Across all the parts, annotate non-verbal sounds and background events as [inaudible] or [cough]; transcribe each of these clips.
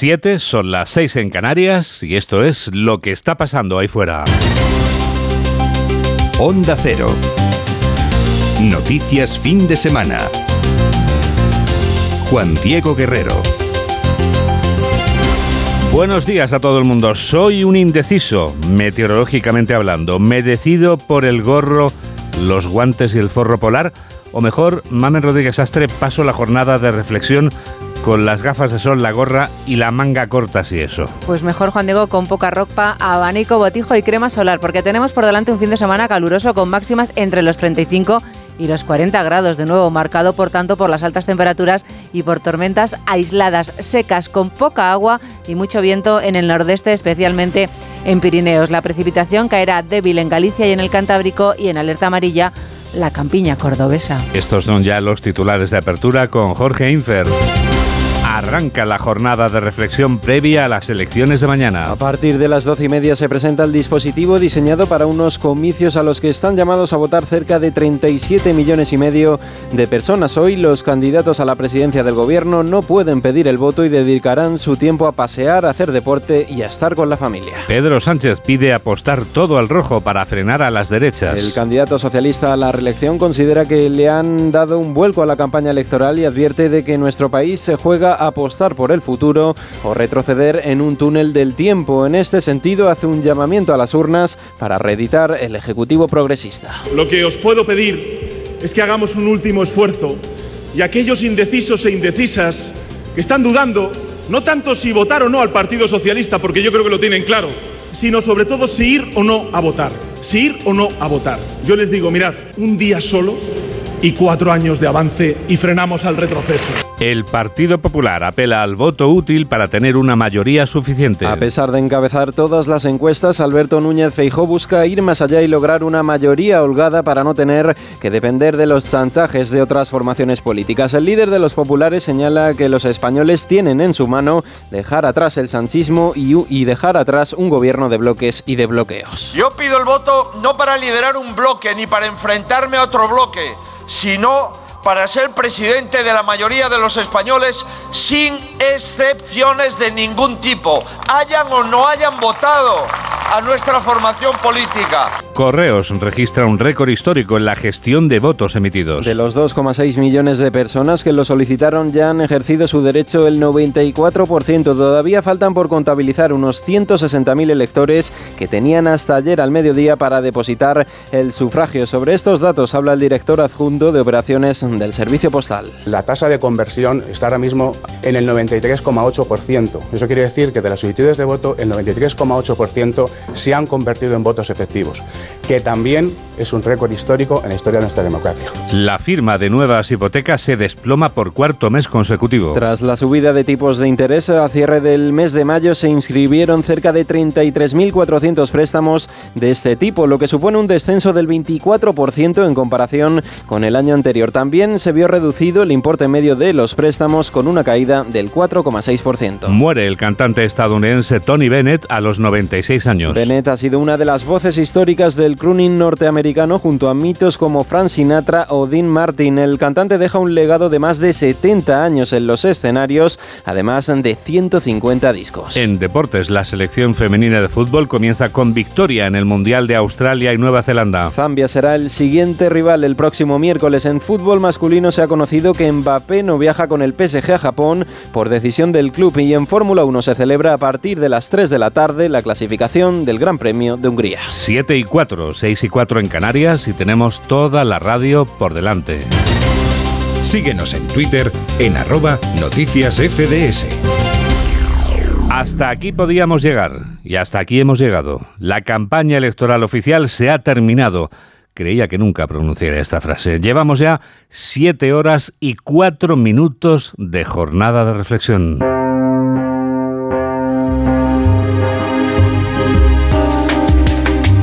Siete, son las seis en Canarias y esto es lo que está pasando ahí fuera. Onda Cero. Noticias fin de semana. Juan Diego Guerrero. Buenos días a todo el mundo. Soy un indeciso, meteorológicamente hablando. Me decido por el gorro, los guantes y el forro polar. O mejor, Mamen Rodríguez Astre, paso la jornada de reflexión con las gafas de sol, la gorra y la manga corta, si eso. Pues mejor, Juan Diego, con poca ropa, abanico, botijo y crema solar, porque tenemos por delante un fin de semana caluroso con máximas entre los 35 y los 40 grados, de nuevo marcado por tanto por las altas temperaturas y por tormentas aisladas, secas, con poca agua y mucho viento en el nordeste, especialmente en Pirineos. La precipitación caerá débil en Galicia y en el Cantábrico y en alerta amarilla la campiña cordobesa. Estos son ya los titulares de apertura con Jorge Infer. Arranca la jornada de reflexión previa a las elecciones de mañana. A partir de las doce y media se presenta el dispositivo diseñado para unos comicios a los que están llamados a votar cerca de 37 millones y medio de personas. Hoy los candidatos a la presidencia del gobierno no pueden pedir el voto y dedicarán su tiempo a pasear, a hacer deporte y a estar con la familia. Pedro Sánchez pide apostar todo al rojo para frenar a las derechas. El candidato socialista a la reelección considera que le han dado un vuelco a la campaña electoral y advierte de que nuestro país se juega apostar por el futuro o retroceder en un túnel del tiempo. En este sentido, hace un llamamiento a las urnas para reeditar el Ejecutivo progresista. Lo que os puedo pedir es que hagamos un último esfuerzo y aquellos indecisos e indecisas que están dudando, no tanto si votar o no al Partido Socialista, porque yo creo que lo tienen claro, sino sobre todo si ir o no a votar, si ir o no a votar. Yo les digo, mirad, un día solo y cuatro años de avance y frenamos al retroceso. El Partido Popular apela al voto útil para tener una mayoría suficiente. A pesar de encabezar todas las encuestas, Alberto Núñez Feijó busca ir más allá y lograr una mayoría holgada para no tener que depender de los chantajes de otras formaciones políticas. El líder de los populares señala que los españoles tienen en su mano dejar atrás el sanchismo y, y dejar atrás un gobierno de bloques y de bloqueos. Yo pido el voto no para liderar un bloque ni para enfrentarme a otro bloque, sino para ser presidente de la mayoría de los españoles sin excepciones de ningún tipo, hayan o no hayan votado a nuestra formación política. Correos registra un récord histórico en la gestión de votos emitidos. De los 2,6 millones de personas que lo solicitaron ya han ejercido su derecho el 94%. Todavía faltan por contabilizar unos 160.000 electores que tenían hasta ayer al mediodía para depositar el sufragio. Sobre estos datos habla el director adjunto de operaciones del Servicio Postal. La tasa de conversión está ahora mismo en el 93,8%. Eso quiere decir que de las solicitudes de voto, el 93,8% se han convertido en votos efectivos, que también es un récord histórico en la historia de nuestra democracia. La firma de nuevas hipotecas se desploma por cuarto mes consecutivo. Tras la subida de tipos de interés, a cierre del mes de mayo se inscribieron cerca de 33.400 préstamos de este tipo, lo que supone un descenso del 24% en comparación con el año anterior. También se vio reducido el importe medio de los préstamos con una caída del 4,6%. Muere el cantante estadounidense Tony Bennett a los 96 años. Bennett ha sido una de las voces históricas del crooning norteamericano junto a mitos como Frank Sinatra o Dean Martin. El cantante deja un legado de más de 70 años en los escenarios, además de 150 discos. En deportes, la selección femenina de fútbol comienza con victoria en el Mundial de Australia y Nueva Zelanda. Zambia será el siguiente rival el próximo miércoles. En fútbol masculino se ha conocido que Mbappé no viaja con el PSG a Japón por decisión del club y en Fórmula 1 se celebra a partir de las 3 de la tarde la clasificación del Gran Premio de Hungría. 7 y 4, 6 y 4 en Canarias y tenemos toda la radio por delante. Síguenos en Twitter en arroba noticias FDS. Hasta aquí podíamos llegar y hasta aquí hemos llegado. La campaña electoral oficial se ha terminado. Creía que nunca pronunciaría esta frase. Llevamos ya siete horas y cuatro minutos de jornada de reflexión.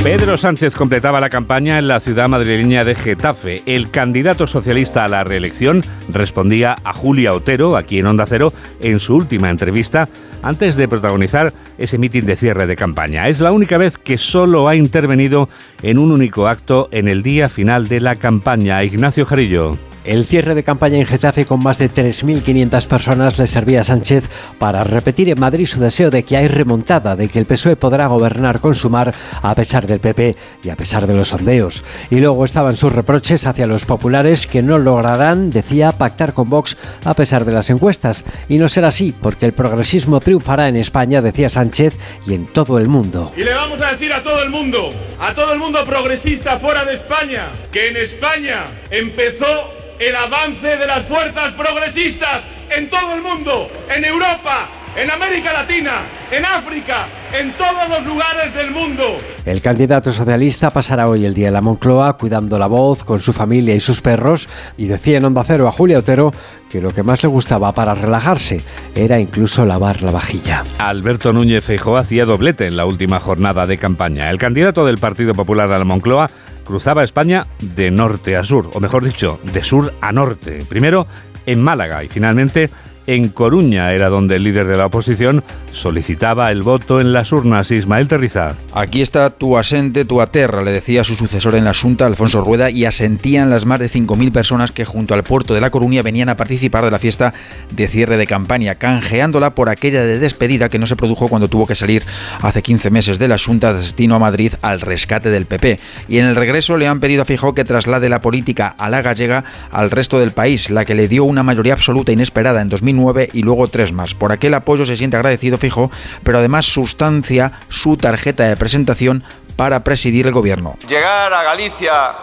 Pedro Sánchez completaba la campaña en la ciudad madrileña de Getafe. El candidato socialista a la reelección respondía a Julia Otero, aquí en Onda Cero, en su última entrevista antes de protagonizar ese mitin de cierre de campaña. Es la única vez que solo ha intervenido en un único acto en el día final de la campaña. Ignacio Jarillo. El cierre de campaña en Getafe con más de 3.500 personas le servía a Sánchez para repetir en Madrid su deseo de que hay remontada, de que el PSOE podrá gobernar con Sumar a pesar del PP y a pesar de los sondeos. Y luego estaban sus reproches hacia los populares que no lograrán, decía, pactar con Vox a pesar de las encuestas. Y no será así, porque el progresismo triunfará en España, decía Sánchez, y en todo el mundo. Y le vamos a decir a todo el mundo, a todo el mundo progresista fuera de España, que en España empezó el avance de las fuerzas progresistas en todo el mundo, en Europa, en América Latina, en África, en todos los lugares del mundo. El candidato socialista pasará hoy el día en la Moncloa cuidando la voz con su familia y sus perros y decía en Onda Cero a Julia Otero que lo que más le gustaba para relajarse era incluso lavar la vajilla. Alberto Núñez Feijóo hacía doblete en la última jornada de campaña. El candidato del Partido Popular a la Moncloa cruzaba España de norte a sur, o mejor dicho, de sur a norte. Primero en Málaga y finalmente en Coruña era donde el líder de la oposición solicitaba el voto en las urnas. Ismael Terriza. Aquí está tu asente, tu aterra, le decía su sucesor en la Junta, Alfonso Rueda, y asentían las más de 5.000 personas que junto al puerto de La Coruña venían a participar de la fiesta de cierre de campaña, canjeándola por aquella de despedida que no se produjo cuando tuvo que salir hace 15 meses de la Junta de destino a Madrid al rescate del PP. Y en el regreso le han pedido a Fijó que traslade la política a la gallega al resto del país, la que le dio una mayoría absoluta inesperada en 2000 y luego tres más. Por aquel apoyo se siente agradecido fijo, pero además sustancia su tarjeta de presentación para presidir el gobierno. Llegar a Galicia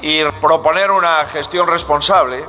y proponer una gestión responsable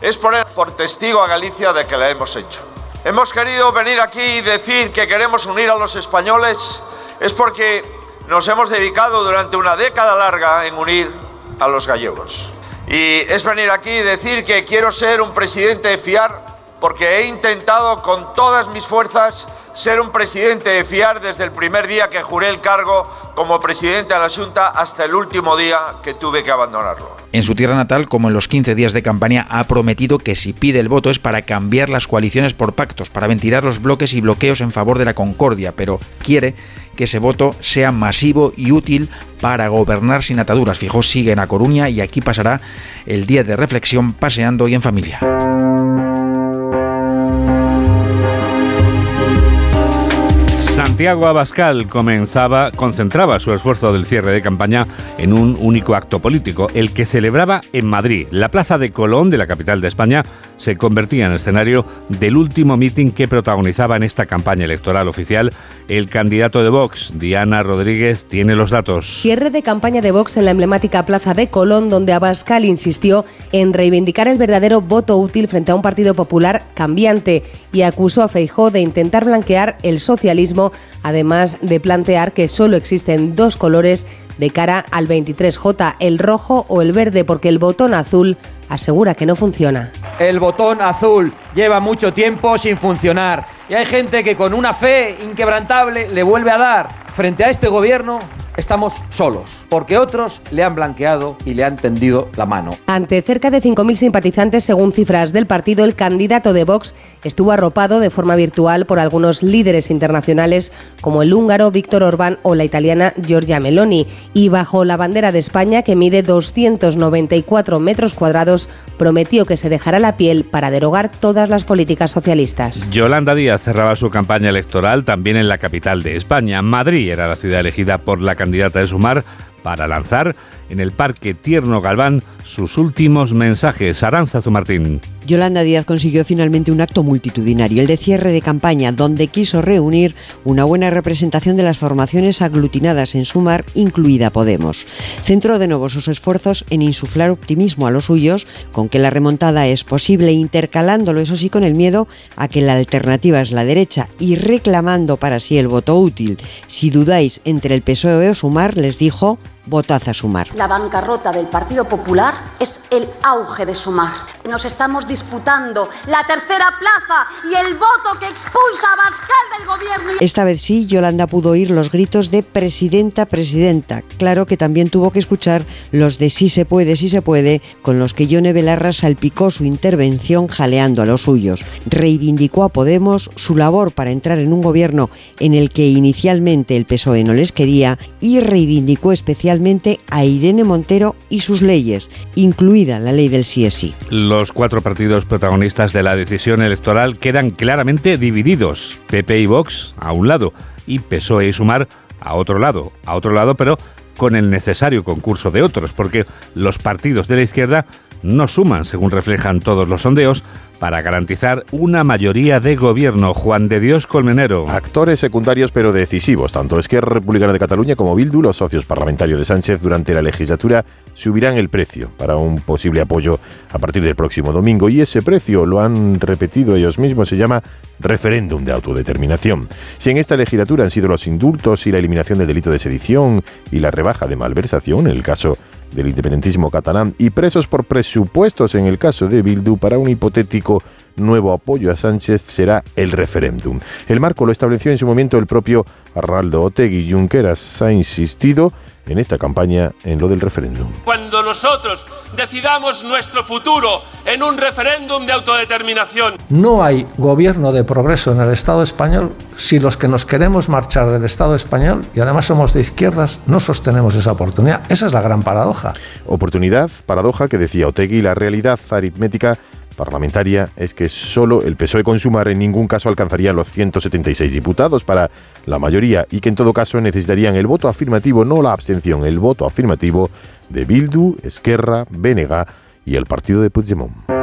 es poner por testigo a Galicia de que la hemos hecho. Hemos querido venir aquí y decir que queremos unir a los españoles, es porque nos hemos dedicado durante una década larga en unir a los gallegos. Y es venir aquí y decir que quiero ser un presidente de fiar porque he intentado con todas mis fuerzas ser un presidente de fiar desde el primer día que juré el cargo como presidente de la Junta hasta el último día que tuve que abandonarlo. En su tierra natal, como en los 15 días de campaña, ha prometido que si pide el voto es para cambiar las coaliciones por pactos, para ventilar los bloques y bloqueos en favor de la concordia, pero quiere que ese voto sea masivo y útil para gobernar sin ataduras. Fijó sigue en A Coruña y aquí pasará el día de reflexión paseando y en familia. Santiago Abascal comenzaba, concentraba su esfuerzo del cierre de campaña en un único acto político, el que celebraba en Madrid. La plaza de Colón, de la capital de España, se convertía en escenario del último mitin que protagonizaba en esta campaña electoral oficial el candidato de Vox, Diana Rodríguez, tiene los datos. Cierre de campaña de Vox en la emblemática plaza de Colón, donde Abascal insistió en reivindicar el verdadero voto útil frente a un partido popular cambiante y acusó a Feijó de intentar blanquear el socialismo además de plantear que solo existen dos colores de cara al 23J, el rojo o el verde, porque el botón azul asegura que no funciona. El botón azul lleva mucho tiempo sin funcionar y hay gente que con una fe inquebrantable le vuelve a dar. Frente a este gobierno estamos solos, porque otros le han blanqueado y le han tendido la mano. Ante cerca de 5.000 simpatizantes, según cifras del partido, el candidato de Vox estuvo arropado de forma virtual por algunos líderes internacionales como el húngaro Víctor Orbán o la italiana Giorgia Meloni, y bajo la bandera de España, que mide 294 metros cuadrados, prometió que se dejará la piel para derogar todas las políticas socialistas. Yolanda Díaz cerraba su campaña electoral también en la capital de España. Madrid era la ciudad elegida por la candidata de Sumar para lanzar en el Parque Tierno Galván sus últimos mensajes. Aranzazu Martín. Yolanda Díaz consiguió finalmente un acto multitudinario, el de cierre de campaña, donde quiso reunir una buena representación de las formaciones aglutinadas en Sumar, incluida Podemos. Centró de nuevo sus esfuerzos en insuflar optimismo a los suyos, con que la remontada es posible, intercalándolo eso sí con el miedo a que la alternativa es la derecha y reclamando para sí el voto útil. Si dudáis entre el PSOE o Sumar, les dijo, votad a Sumar. La bancarrota del Partido Popular es el auge de Sumar. Nos estamos disputando la tercera plaza y el voto que expulsa a Bascal del gobierno. Esta vez sí, Yolanda pudo oír los gritos de presidenta, presidenta. Claro que también tuvo que escuchar los de sí se puede, sí se puede, con los que Yone Belarra salpicó su intervención jaleando a los suyos. Reivindicó a Podemos su labor para entrar en un gobierno en el que inicialmente el PSOE no les quería y reivindicó especialmente a Irene Montero y sus leyes, incluida la ley del sí. Los cuatro partidos protagonistas de la decisión electoral quedan claramente divididos. PP y Vox a un lado y PSOE y Sumar a otro lado, a otro lado, pero con el necesario concurso de otros, porque los partidos de la izquierda no suman, según reflejan todos los sondeos, para garantizar una mayoría de gobierno. Juan de Dios Colmenero. Actores secundarios pero decisivos, tanto Esquerra Republicana de Cataluña como Bildu, los socios parlamentarios de Sánchez durante la legislatura, subirán el precio para un posible apoyo a partir del próximo domingo y ese precio, lo han repetido ellos mismos, se llama referéndum de autodeterminación. Si en esta legislatura han sido los indultos y la eliminación del delito de sedición y la rebaja de malversación, en el caso del independentismo catalán, y presos por presupuestos en el caso de Bildu para un hipotético nuevo apoyo a Sánchez será el referéndum. El marco lo estableció en su momento el propio Arnaldo Otegui. Junqueras ha insistido en esta campaña en lo del referéndum. Cuando nosotros decidamos nuestro futuro en un referéndum de autodeterminación. No hay gobierno de progreso en el Estado español si los que nos queremos marchar del Estado español y además somos de izquierdas no sostenemos esa oportunidad. Esa es la gran paradoja. Oportunidad, paradoja que decía Otegui, la realidad aritmética parlamentaria es que solo el PSOE con Sumar en ningún caso alcanzaría los 176 diputados para la mayoría y que en todo caso necesitarían el voto afirmativo, no la abstención, el voto afirmativo de Bildu, Esquerra, Benega y el partido de Puigdemont.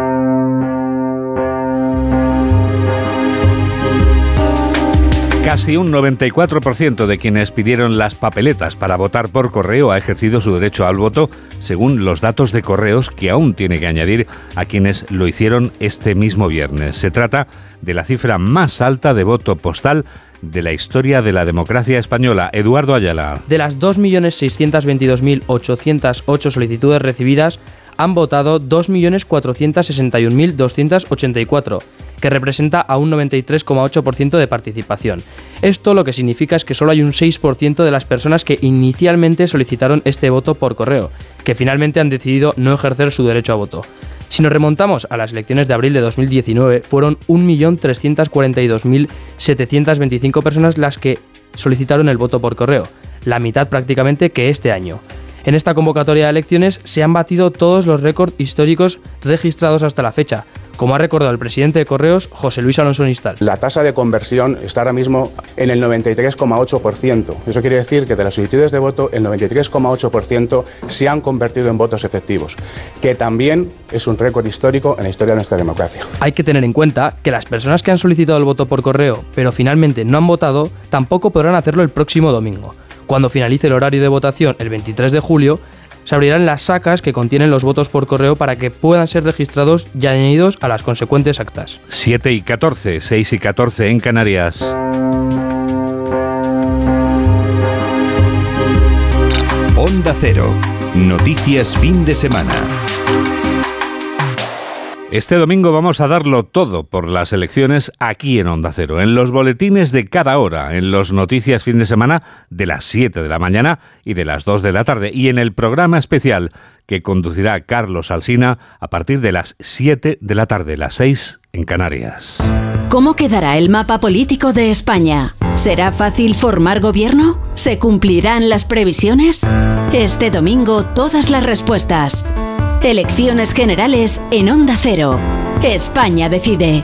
Casi un 94% de quienes pidieron las papeletas para votar por correo ha ejercido su derecho al voto, según los datos de correos que aún tiene que añadir a quienes lo hicieron este mismo viernes. Se trata de la cifra más alta de voto postal de la historia de la democracia española. Eduardo Ayala. De las 2.622.808 solicitudes recibidas, han votado 2.461.284, que representa a un 93,8% de participación. Esto lo que significa es que solo hay un 6% de las personas que inicialmente solicitaron este voto por correo, que finalmente han decidido no ejercer su derecho a voto. Si nos remontamos a las elecciones de abril de 2019, fueron 1.342.725 personas las que solicitaron el voto por correo, la mitad prácticamente que este año. En esta convocatoria de elecciones se han batido todos los récords históricos registrados hasta la fecha, como ha recordado el presidente de Correos, José Luis Alonso Nistal. La tasa de conversión está ahora mismo en el 93,8%. Eso quiere decir que de las solicitudes de voto, el 93,8% se han convertido en votos efectivos, que también es un récord histórico en la historia de nuestra democracia. Hay que tener en cuenta que las personas que han solicitado el voto por correo, pero finalmente no han votado, tampoco podrán hacerlo el próximo domingo. Cuando finalice el horario de votación el 23 de julio, se abrirán las sacas que contienen los votos por correo para que puedan ser registrados y añadidos a las consecuentes actas. 7 y 14, 6 y 14 en Canarias. Onda Cero. Noticias fin de semana. Este domingo vamos a darlo todo por las elecciones aquí en Onda Cero, en los boletines de cada hora, en los noticias fin de semana de las 7 de la mañana y de las 2 de la tarde y en el programa especial que conducirá Carlos Alsina a partir de las 7 de la tarde, las 6 en Canarias. ¿Cómo quedará el mapa político de España? ¿Será fácil formar gobierno? ¿Se cumplirán las previsiones? Este domingo todas las respuestas. Elecciones generales en Onda Cero. España decide.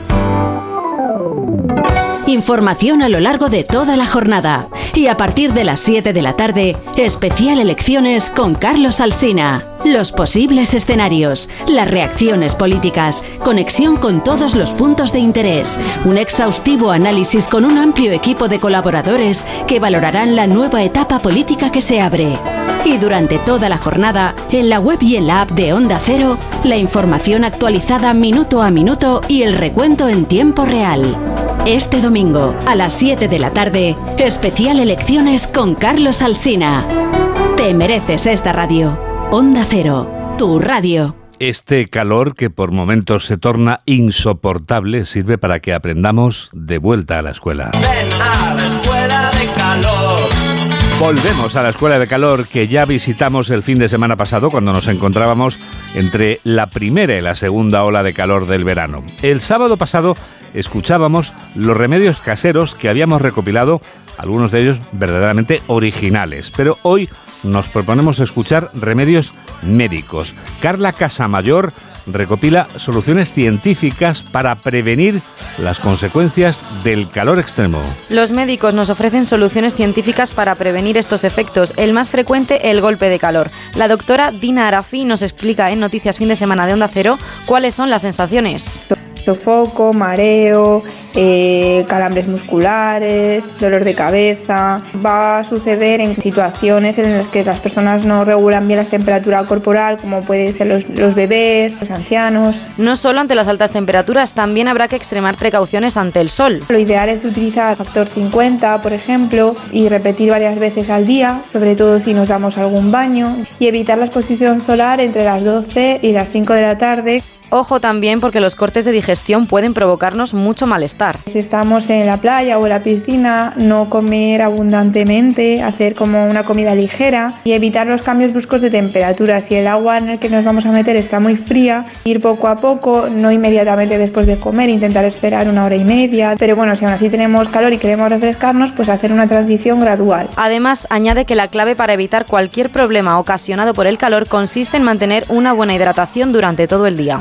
Información a lo largo de toda la jornada. Y a partir de las 7 de la tarde, especial elecciones con Carlos Alsina. Los posibles escenarios, las reacciones políticas, conexión con todos los puntos de interés, un exhaustivo análisis con un amplio equipo de colaboradores que valorarán la nueva etapa política que se abre. Y durante toda la jornada, en la web y en la app de Onda Cero, la información actualizada minuto a minuto y el recuento en tiempo real. Este domingo, a las 7 de la tarde, especial elecciones con Carlos Alsina. Te mereces esta radio. Onda Cero, tu radio. Este calor que por momentos se torna insoportable sirve para que aprendamos de vuelta a la escuela. Ven a la escuela de calor. Volvemos a la escuela de calor que ya visitamos el fin de semana pasado cuando nos encontrábamos entre la primera y la segunda ola de calor del verano. El sábado pasado escuchábamos los remedios caseros que habíamos recopilado, algunos de ellos verdaderamente originales. Pero hoy nos proponemos escuchar remedios médicos. Carla Casamayor recopila soluciones científicas para prevenir las consecuencias del calor extremo. Los médicos nos ofrecen soluciones científicas para prevenir estos efectos. El más frecuente, el golpe de calor. La doctora Dina Arafi nos explica en Noticias Fin de Semana de Onda Cero cuáles son las sensaciones sofoco, mareo, eh, calambres musculares, dolor de cabeza. Va a suceder en situaciones en las que las personas no regulan bien la temperatura corporal, como pueden ser los, los bebés, los ancianos. No solo ante las altas temperaturas, también habrá que extremar precauciones ante el sol. Lo ideal es utilizar factor 50, por ejemplo, y repetir varias veces al día, sobre todo si nos damos algún baño, y evitar la exposición solar entre las 12 y las 5 de la tarde. Ojo también porque los cortes de digestión pueden provocarnos mucho malestar. Si estamos en la playa o en la piscina, no comer abundantemente, hacer como una comida ligera y evitar los cambios bruscos de temperatura. Si el agua en el que nos vamos a meter está muy fría, ir poco a poco, no inmediatamente después de comer, intentar esperar una hora y media. Pero bueno, si aún así tenemos calor y queremos refrescarnos, pues hacer una transición gradual. Además, añade que la clave para evitar cualquier problema ocasionado por el calor consiste en mantener una buena hidratación durante todo el día.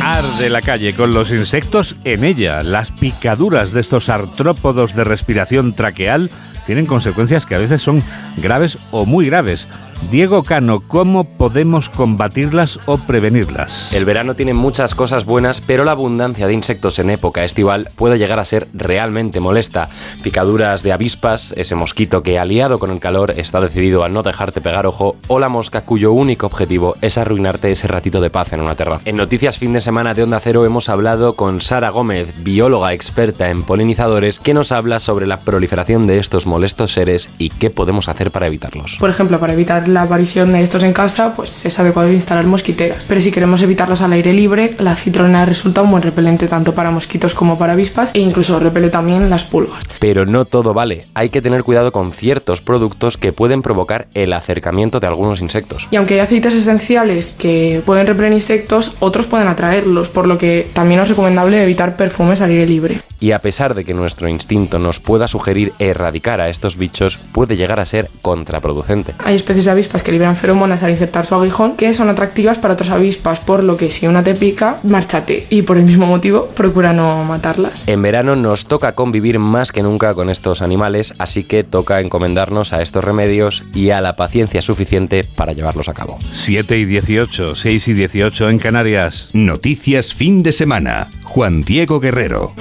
Arde la calle con los insectos en ella. Las picaduras de estos artrópodos de respiración traqueal tienen consecuencias que a veces son graves o muy graves. Diego Cano, ¿cómo podemos combatirlas o prevenirlas? El verano tiene muchas cosas buenas, pero la abundancia de insectos en época estival puede llegar a ser realmente molesta. Picaduras de avispas, ese mosquito que aliado con el calor está decidido a no dejarte pegar ojo, o la mosca cuyo único objetivo es arruinarte ese ratito de paz en una terraza. En Noticias Fin de Semana de Onda Cero hemos hablado con Sara Gómez, bióloga experta en polinizadores, que nos habla sobre la proliferación de estos molestos seres y qué podemos hacer para evitarlos. Por ejemplo, para evitar la aparición de estos en casa, pues es adecuado instalar mosquiteras. Pero si queremos evitarlos al aire libre, la citrona resulta un buen repelente tanto para mosquitos como para avispas e incluso repele también las pulgas. Pero no todo vale, hay que tener cuidado con ciertos productos que pueden provocar el acercamiento de algunos insectos. Y aunque hay aceites esenciales que pueden repeler insectos, otros pueden atraerlos, por lo que también es recomendable evitar perfumes al aire libre. Y a pesar de que nuestro instinto nos pueda sugerir erradicar a estos bichos, puede llegar a ser contraproducente. Hay especies de avispas que liberan feromonas al insertar su aguijón que son atractivas para otras avispas, por lo que si una te pica, márchate. Y por el mismo motivo, procura no matarlas. En verano nos toca convivir más que nunca con estos animales, así que toca encomendarnos a estos remedios y a la paciencia suficiente para llevarlos a cabo. 7 y 18, 6 y 18 en Canarias. Noticias fin de semana. Juan Diego Guerrero.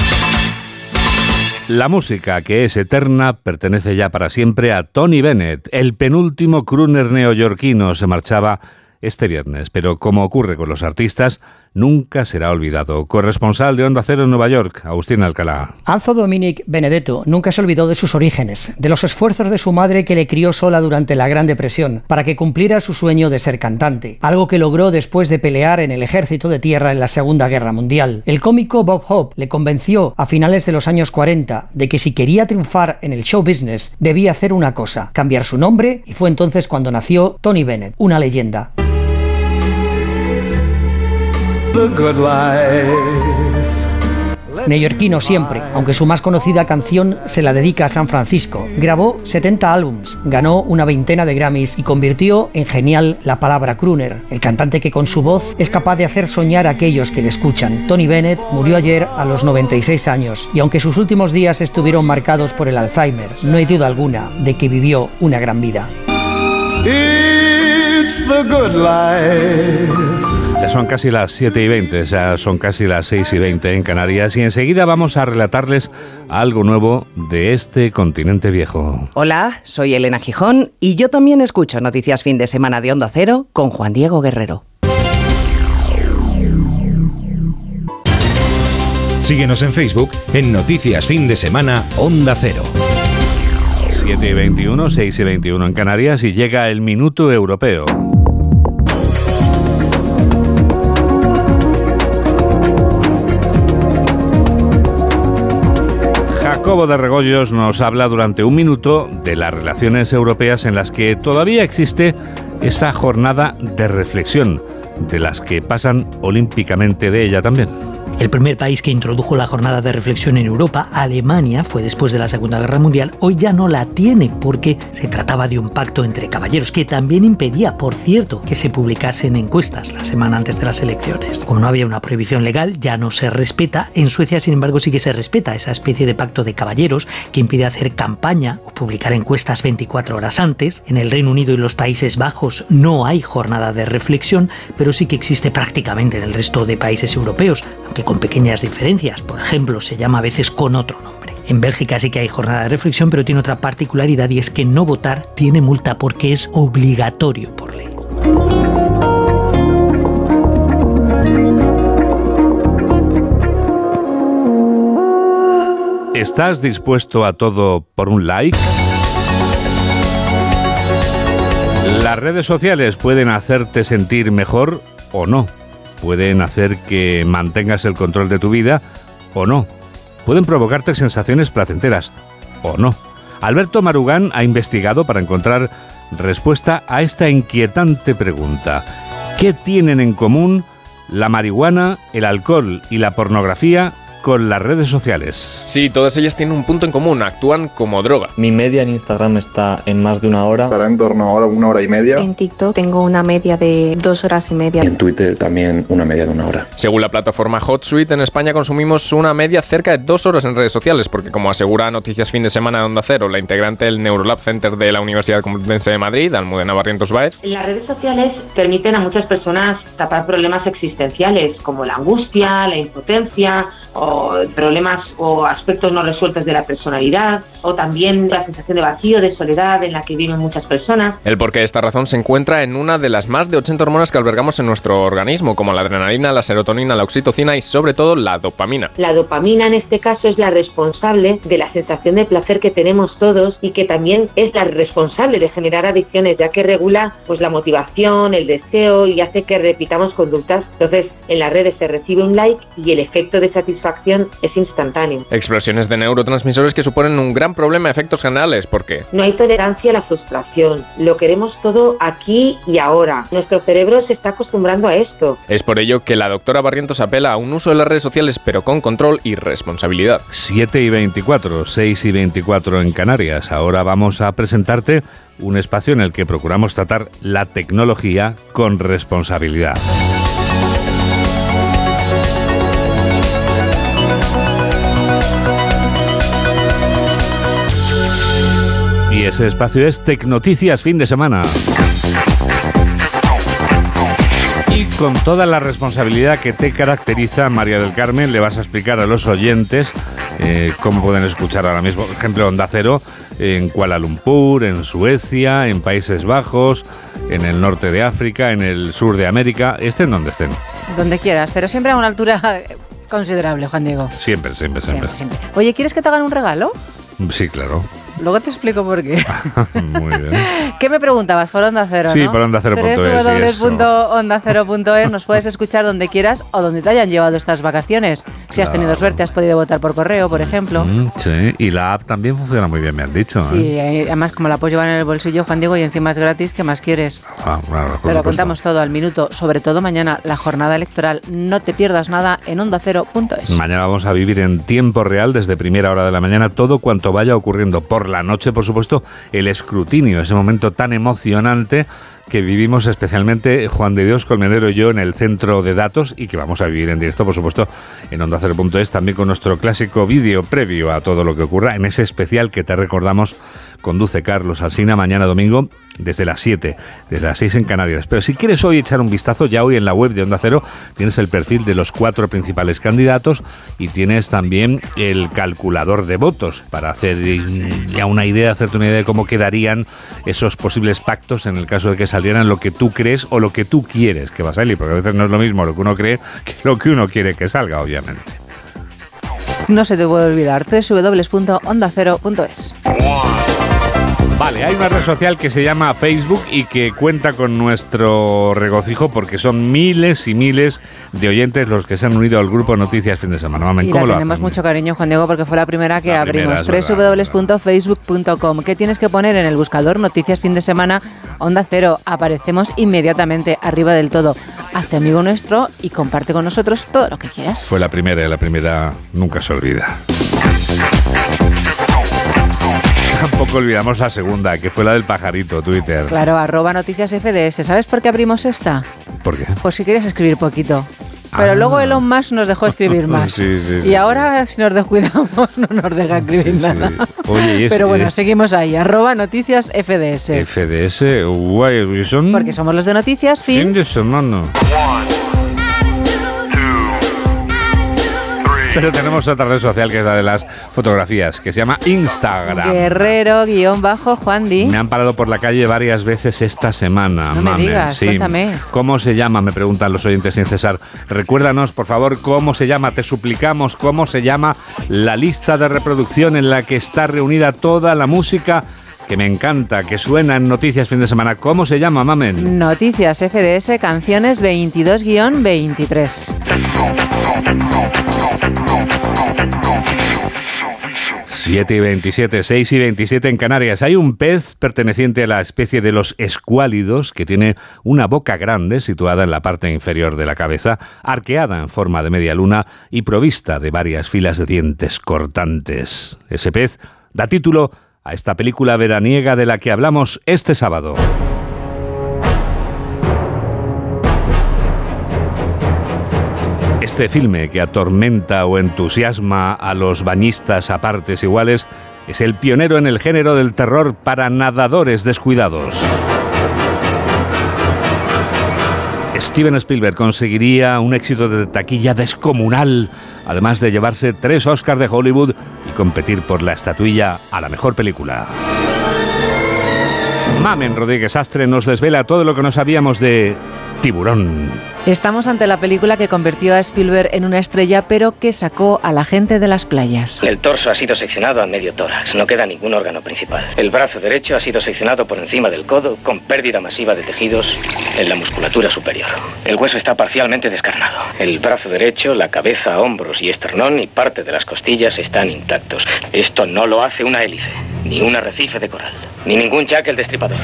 La música, que es eterna, pertenece ya para siempre a Tony Bennett. El penúltimo crooner neoyorquino se marchaba este viernes, pero como ocurre con los artistas, nunca será olvidado. Corresponsal de Onda Cero en Nueva York, Agustín Alcalá. Anzo Dominic Benedetto nunca se olvidó de sus orígenes, de los esfuerzos de su madre que le crió sola durante la Gran Depresión, para que cumpliera su sueño de ser cantante, algo que logró después de pelear en el ejército de tierra en la Segunda Guerra Mundial. El cómico Bob Hope le convenció a finales de los años 40 de que si quería triunfar en el show business debía hacer una cosa, cambiar su nombre, y fue entonces cuando nació Tony Bennett, una leyenda. Neoyorquino siempre, aunque su más conocida canción se la dedica a San Francisco. Grabó 70 álbums, ganó una veintena de Grammys y convirtió en genial la palabra crooner, el cantante que con su voz es capaz de hacer soñar a aquellos que le escuchan. Tony Bennett murió ayer a los 96 años y aunque sus últimos días estuvieron marcados por el Alzheimer, no hay duda alguna de que vivió una gran vida. Ya son casi las 7 y 20, ya son casi las 6 y 20 en Canarias y enseguida vamos a relatarles algo nuevo de este continente viejo. Hola, soy Elena Gijón y yo también escucho Noticias Fin de Semana de Onda Cero con Juan Diego Guerrero. Síguenos en Facebook en Noticias Fin de Semana Onda Cero. 7 y 21, 6 y 21 en Canarias y llega el minuto europeo. Jacobo de Regoyos nos habla durante un minuto de las relaciones europeas en las que todavía existe esta jornada de reflexión de las que pasan olímpicamente de ella también. El primer país que introdujo la jornada de reflexión en Europa, Alemania, fue después de la Segunda Guerra Mundial. Hoy ya no la tiene porque se trataba de un pacto entre caballeros que también impedía, por cierto, que se publicasen encuestas la semana antes de las elecciones. Como no había una prohibición legal, ya no se respeta. En Suecia, sin embargo, sí que se respeta esa especie de pacto de caballeros que impide hacer campaña o publicar encuestas 24 horas antes. En el Reino Unido y los Países Bajos no hay jornada de reflexión, pero sí que existe prácticamente en el resto de países europeos, aunque con pequeñas diferencias. Por ejemplo, se llama a veces con otro nombre. En Bélgica sí que hay jornada de reflexión, pero tiene otra particularidad y es que no votar tiene multa porque es obligatorio por ley. ¿Estás dispuesto a todo por un like? Las redes sociales pueden hacerte sentir mejor o no pueden hacer que mantengas el control de tu vida o no. Pueden provocarte sensaciones placenteras o no. Alberto Marugán ha investigado para encontrar respuesta a esta inquietante pregunta. ¿Qué tienen en común la marihuana, el alcohol y la pornografía con las redes sociales. Sí, todas ellas tienen un punto en común, actúan como droga. Mi media en Instagram está en más de una hora. Estará en torno a una hora y media. En TikTok tengo una media de dos horas y media. En Twitter también una media de una hora. Según la plataforma HotSuite, en España consumimos una media cerca de dos horas en redes sociales, porque como asegura Noticias Fin de Semana de Onda Cero, la integrante del Neurolab Center de la Universidad Complutense de Madrid, Almudena Barrientos Baez. Las redes sociales permiten a muchas personas tapar problemas existenciales, como la angustia, la impotencia, o problemas o aspectos no resueltos de la personalidad, o también la sensación de vacío, de soledad en la que viven muchas personas. El porqué de esta razón se encuentra en una de las más de 80 hormonas que albergamos en nuestro organismo, como la adrenalina, la serotonina, la oxitocina y sobre todo la dopamina. La dopamina en este caso es la responsable de la sensación de placer que tenemos todos y que también es la responsable de generar adicciones, ya que regula pues la motivación, el deseo y hace que repitamos conductas. Entonces, en las redes se recibe un like y el efecto de satisfacción es instantáneo. Explosiones de neurotransmisores que suponen un gran problema a efectos generales, porque no hay tolerancia a la frustración. Lo queremos todo aquí y ahora. Nuestro cerebro se está acostumbrando a esto. Es por ello que la doctora Barrientos apela a un uso de las redes sociales, pero con control y responsabilidad. 7 y 24, 6 y 24 en Canarias. Ahora vamos a presentarte un espacio en el que procuramos tratar la tecnología con responsabilidad. Ese espacio es Tecnoticias fin de semana. Y con toda la responsabilidad que te caracteriza, María del Carmen, le vas a explicar a los oyentes eh, cómo pueden escuchar ahora mismo, por ejemplo, Onda Cero en Kuala Lumpur, en Suecia, en Países Bajos, en el norte de África, en el sur de América, estén donde estén. Donde quieras, pero siempre a una altura considerable, Juan Diego. Siempre, siempre, siempre. siempre, siempre. Oye, ¿quieres que te hagan un regalo? Sí, claro. Luego te explico por qué. [laughs] Muy bien. ¿Qué me preguntabas? Por Onda Cero, Sí, ¿no? por Onda Cero.es. nos puedes escuchar donde quieras o donde te hayan llevado estas vacaciones. Si has tenido suerte, has podido votar por correo, por ejemplo. Mm, sí, y la app también funciona muy bien, me han dicho. Sí, ¿eh? eh, además como la puedes llevar en el bolsillo, Juan Diego, y encima es gratis, ¿qué más quieres? Ah, claro, Te lo contamos todo al minuto, sobre todo mañana, la jornada electoral. No te pierdas nada en ondacero.es. Mañana vamos a vivir en tiempo real, desde primera hora de la mañana, todo cuanto vaya ocurriendo por la noche, por supuesto, el escrutinio, ese momento tan emocionante que vivimos especialmente Juan de Dios Colmenero y yo en el centro de datos y que vamos a vivir en directo, por supuesto, en Onda Cero.es, también con nuestro clásico vídeo previo a todo lo que ocurra, en ese especial que te recordamos conduce Carlos Alsina mañana domingo desde las 7, desde las 6 en Canarias. Pero si quieres hoy echar un vistazo, ya hoy en la web de Onda Cero tienes el perfil de los cuatro principales candidatos y tienes también el calculador de votos para hacer ya una idea, hacerte una idea de cómo quedarían esos posibles pactos en el caso de que salieran lo que tú crees o lo que tú quieres que va a salir, porque a veces no es lo mismo lo que uno cree que lo que uno quiere que salga, obviamente. No se te puede olvidar, www.ondacero.es. Vale, hay una red social que se llama Facebook y que cuenta con nuestro regocijo porque son miles y miles de oyentes los que se han unido al grupo Noticias Fin de Semana. Mamen, Y la ¿cómo lo tenemos hacen? mucho cariño, Juan Diego, porque fue la primera que La abrimos. www.facebook.com. ¿Qué tienes que poner en el buscador Noticias Fin de Semana Onda Cero, aparecemos inmediatamente arriba del todo. Hazte amigo nuestro y comparte con nosotros todo lo que quieras. Fue la primera y la primera nunca se olvida. Tampoco olvidamos la segunda, que fue la del pajarito, Twitter. Claro, arroba noticias FDS. ¿Sabes por qué abrimos esta? ¿Por qué? Pues si quieres escribir poquito. Pero Ah. luego Elon Musk nos dejó escribir [laughs] más. Sí, sí, y sí. ahora, si nos descuidamos, [laughs] no nos deja escribir nada. Oye, y es, Pero bueno, es seguimos ahí, arroba noticias FDS. FDS, guay, son Porque somos los de noticias, fin. fin de semana. [laughs] Pero tenemos otra red social que es la de las fotografías, que se llama Instagram. Guerrero, guion bajo, Juan Di. Me han parado por la calle varias veces esta semana. No me digas, cuéntame. ¿Cómo se llama? Me preguntan los oyentes sin cesar. Recuérdanos, por favor, cómo se llama. Te suplicamos cómo se llama la lista de reproducción en la que está reunida toda la música que me encanta, que suena en noticias fin de semana. ¿Cómo se llama, mamen? Noticias FDS, canciones 22-23. 7 y 27, 6 y 27 en Canarias. Hay un pez perteneciente a la especie de los escuálidos que tiene una boca grande situada en la parte inferior de la cabeza, arqueada en forma de media luna y provista de varias filas de dientes cortantes. Ese pez da título a esta película veraniega de la que hablamos este sábado. Este filme que atormenta o entusiasma a los bañistas a partes iguales es el pionero en el género del terror para nadadores descuidados. Steven Spielberg conseguiría un éxito de taquilla descomunal, además de llevarse tres Oscars de Hollywood y competir por la estatuilla a la mejor película. Mamen Rodríguez Astre nos desvela todo lo que no sabíamos de Tiburón. Estamos ante la película que convirtió a Spielberg en una estrella, pero que sacó a la gente de las playas. El torso ha sido seccionado a medio tórax, no queda ningún órgano principal. El brazo derecho ha sido seccionado por encima del codo, con pérdida masiva de tejidos en la musculatura superior. El hueso está parcialmente descarnado. El brazo derecho, la cabeza, hombros y esternón y parte de las costillas están intactos. Esto no lo hace una hélice, ni un arrecife de coral, ni ningún jack el destripador,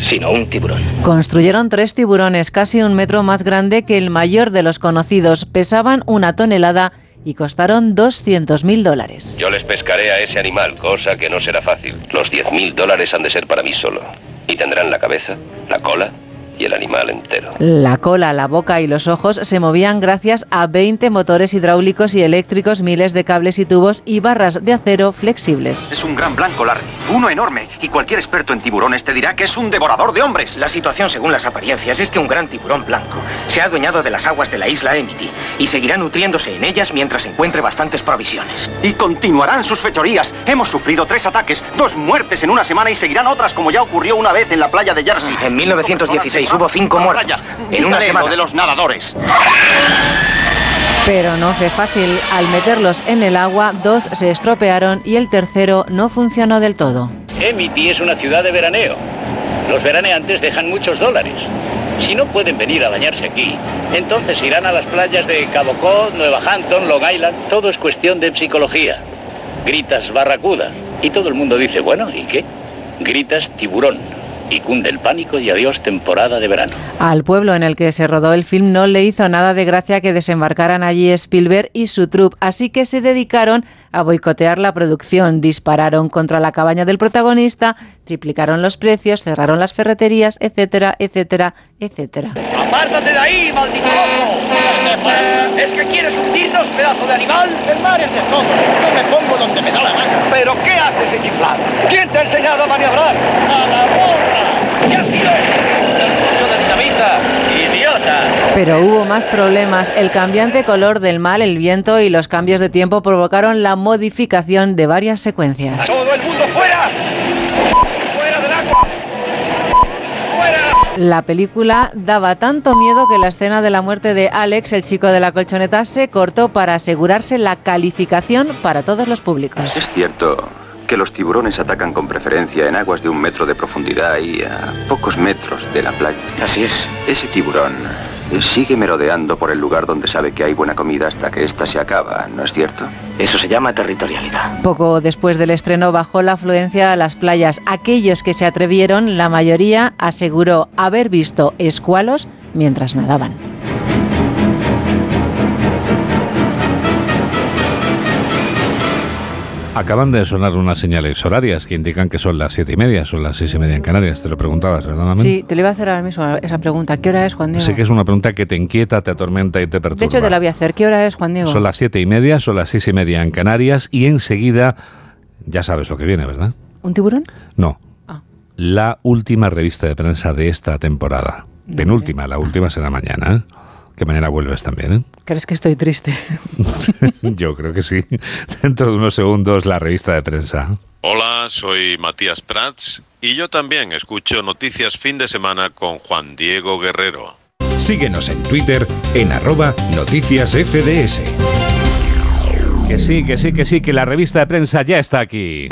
sino un tiburón. Construyeron tres tiburones casi un metro más grande que el mayor de los conocidos. Pesaban una tonelada y costaron 200 mil dólares. Yo les pescaré a ese animal, cosa que no será fácil. Los 10.000 dólares han de ser para mí solo. Y tendrán la cabeza, la cola y el animal entero. La cola, la boca y los ojos se movían gracias a 20 motores hidráulicos y eléctricos, miles de cables y tubos y barras de acero flexibles. Es un gran blanco, Larry. Uno enorme. Y cualquier experto en tiburones te dirá que es un devorador de hombres. La situación, según las apariencias, es que un gran tiburón blanco se ha adueñado de las aguas de la isla Amity y seguirá nutriéndose en ellas mientras encuentre bastantes provisiones. Y continuarán sus fechorías. Hemos sufrido tres ataques, dos muertes en una semana y seguirán otras como ya ocurrió una vez en la playa de Jersey. En 1916 hubo cinco muertos. En una semana. de los nadadores. Pero no fue fácil. Al meterlos en el agua, dos se estropearon y el tercero no funcionó del todo. Emity es una ciudad de veraneo. Los veraneantes dejan muchos dólares. Si no pueden venir a bañarse aquí, entonces irán a las playas de Cabo Cod, Nueva Hampton, Long Island. Todo es cuestión de psicología. Gritas barracuda y todo el mundo dice, bueno, ¿y qué? Gritas tiburón y cunde el pánico y adiós temporada de verano. Al pueblo en el que se rodó el film no le hizo nada de gracia que desembarcaran allí Spielberg y su troupe, así que se dedicaron a boicotear la producción, dispararon contra la cabaña del protagonista, triplicaron los precios, cerraron las ferreterías, etcétera, etcétera, etcétera. ¡Apártate de ahí, maldito loco! ¿Es que quieres hundirnos, pedazo de animal? El mar es de todos. Yo me pongo donde me da la gana. ¿Pero qué haces, ese chiflado? ¿Quién te ha enseñado a maniobrar? ¡A la borra! ¿Qué ha sido eso? de dinamita! Pero hubo más problemas. El cambiante color del mar, el viento y los cambios de tiempo provocaron la modificación de varias secuencias. ¡Todo el mundo fuera! ¡Fuera del agua! La película daba tanto miedo que la escena de la muerte de Alex, el chico de la colchoneta, se cortó para asegurarse la calificación para todos los públicos. Es cierto que los tiburones atacan con preferencia en aguas de un metro de profundidad y a pocos metros de la playa. Así es. Ese tiburón sigue merodeando por el lugar donde sabe que hay buena comida hasta que ésta se acaba, ¿no es cierto? Eso se llama territorialidad. Poco después del estreno bajó la afluencia a las playas. Aquellos que se atrevieron, la mayoría aseguró haber visto escualos mientras nadaban. Acaban de sonar unas señales horarias que indican que son las siete y media, son las seis y media en Canarias. Te lo preguntabas, ¿verdad? Sí, te lo iba a hacer ahora mismo esa pregunta. ¿Qué hora es, Juan Diego? Sé que es una pregunta que te inquieta, te atormenta y te perturba. De hecho, te la voy a hacer. ¿Qué hora es, Juan Diego? Son las siete y media, son las seis y media en Canarias y enseguida ya sabes lo que viene, ¿verdad? ¿Un tiburón? No. La última revista de prensa de esta temporada. Penúltima, la última será mañana. ¿eh? Que mañana vuelves también, ¿eh? [laughs] ¿Crees que estoy triste? [laughs] Yo creo que sí. Dentro de unos segundos la revista de prensa. Hola, soy Matías Prats y yo también escucho Noticias Fin de Semana con Juan Diego Guerrero. Síguenos en Twitter en arroba noticias FDS. Que sí, que sí, que sí, que la revista de prensa ya está aquí.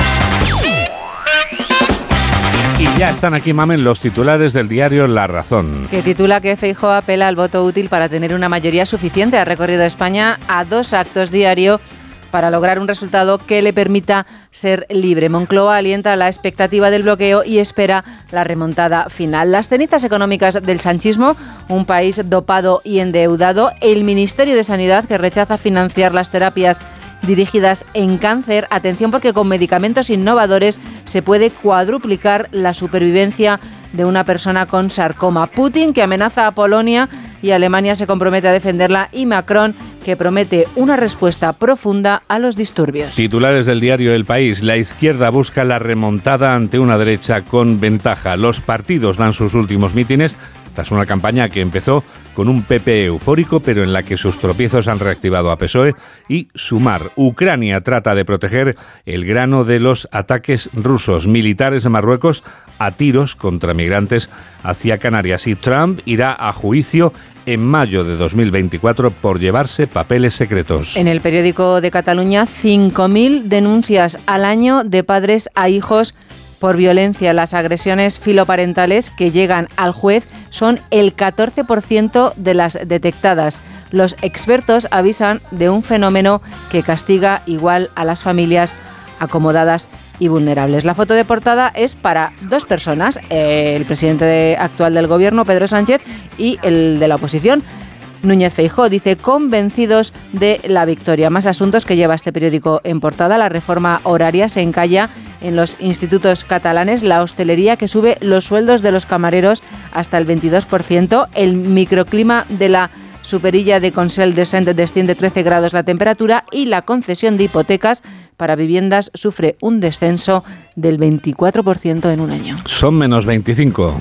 Y ya están aquí, mamen, los titulares del diario La Razón. Que titula que Feijóo apela al voto útil para tener una mayoría suficiente. Ha recorrido España a dos actos diario para lograr un resultado que le permita ser libre. Moncloa alienta la expectativa del bloqueo y espera la remontada final. Las cenizas económicas del sanchismo, un país dopado y endeudado, el Ministerio de Sanidad que rechaza financiar las terapias dirigidas en cáncer. Atención porque con medicamentos innovadores se puede cuadruplicar la supervivencia de una persona con sarcoma. Putin que amenaza a Polonia y Alemania se compromete a defenderla y Macron que promete una respuesta profunda a los disturbios. Titulares del diario El País. La izquierda busca la remontada ante una derecha con ventaja. Los partidos dan sus últimos mítines tras una campaña que empezó con un PP eufórico, pero en la que sus tropiezos han reactivado a PSOE y Sumar. Ucrania trata de proteger el grano de los ataques rusos. Militares de Marruecos a tiros contra migrantes hacia Canarias. Y Trump irá a juicio en mayo de 2024 por llevarse papeles secretos. En el periódico de Cataluña, 5.000 denuncias al año de padres a hijos por violencia. Las agresiones filoparentales que llegan al juez son el 14% de las detectadas. Los expertos avisan de un fenómeno que castiga igual a las familias acomodadas y vulnerables. La foto de portada es para dos personas, el presidente actual del gobierno, Pedro Sánchez, y el de la oposición, Núñez Feijó dice convencidos de la victoria. Más asuntos que lleva este periódico en portada. La reforma horaria se encalla en los institutos catalanes, la hostelería que sube los sueldos de los camareros hasta el 22%, el microclima de la superilla de Consell Descent desciende 13 grados la temperatura y la concesión de hipotecas para viviendas sufre un descenso del 24% en un año. Son menos 25.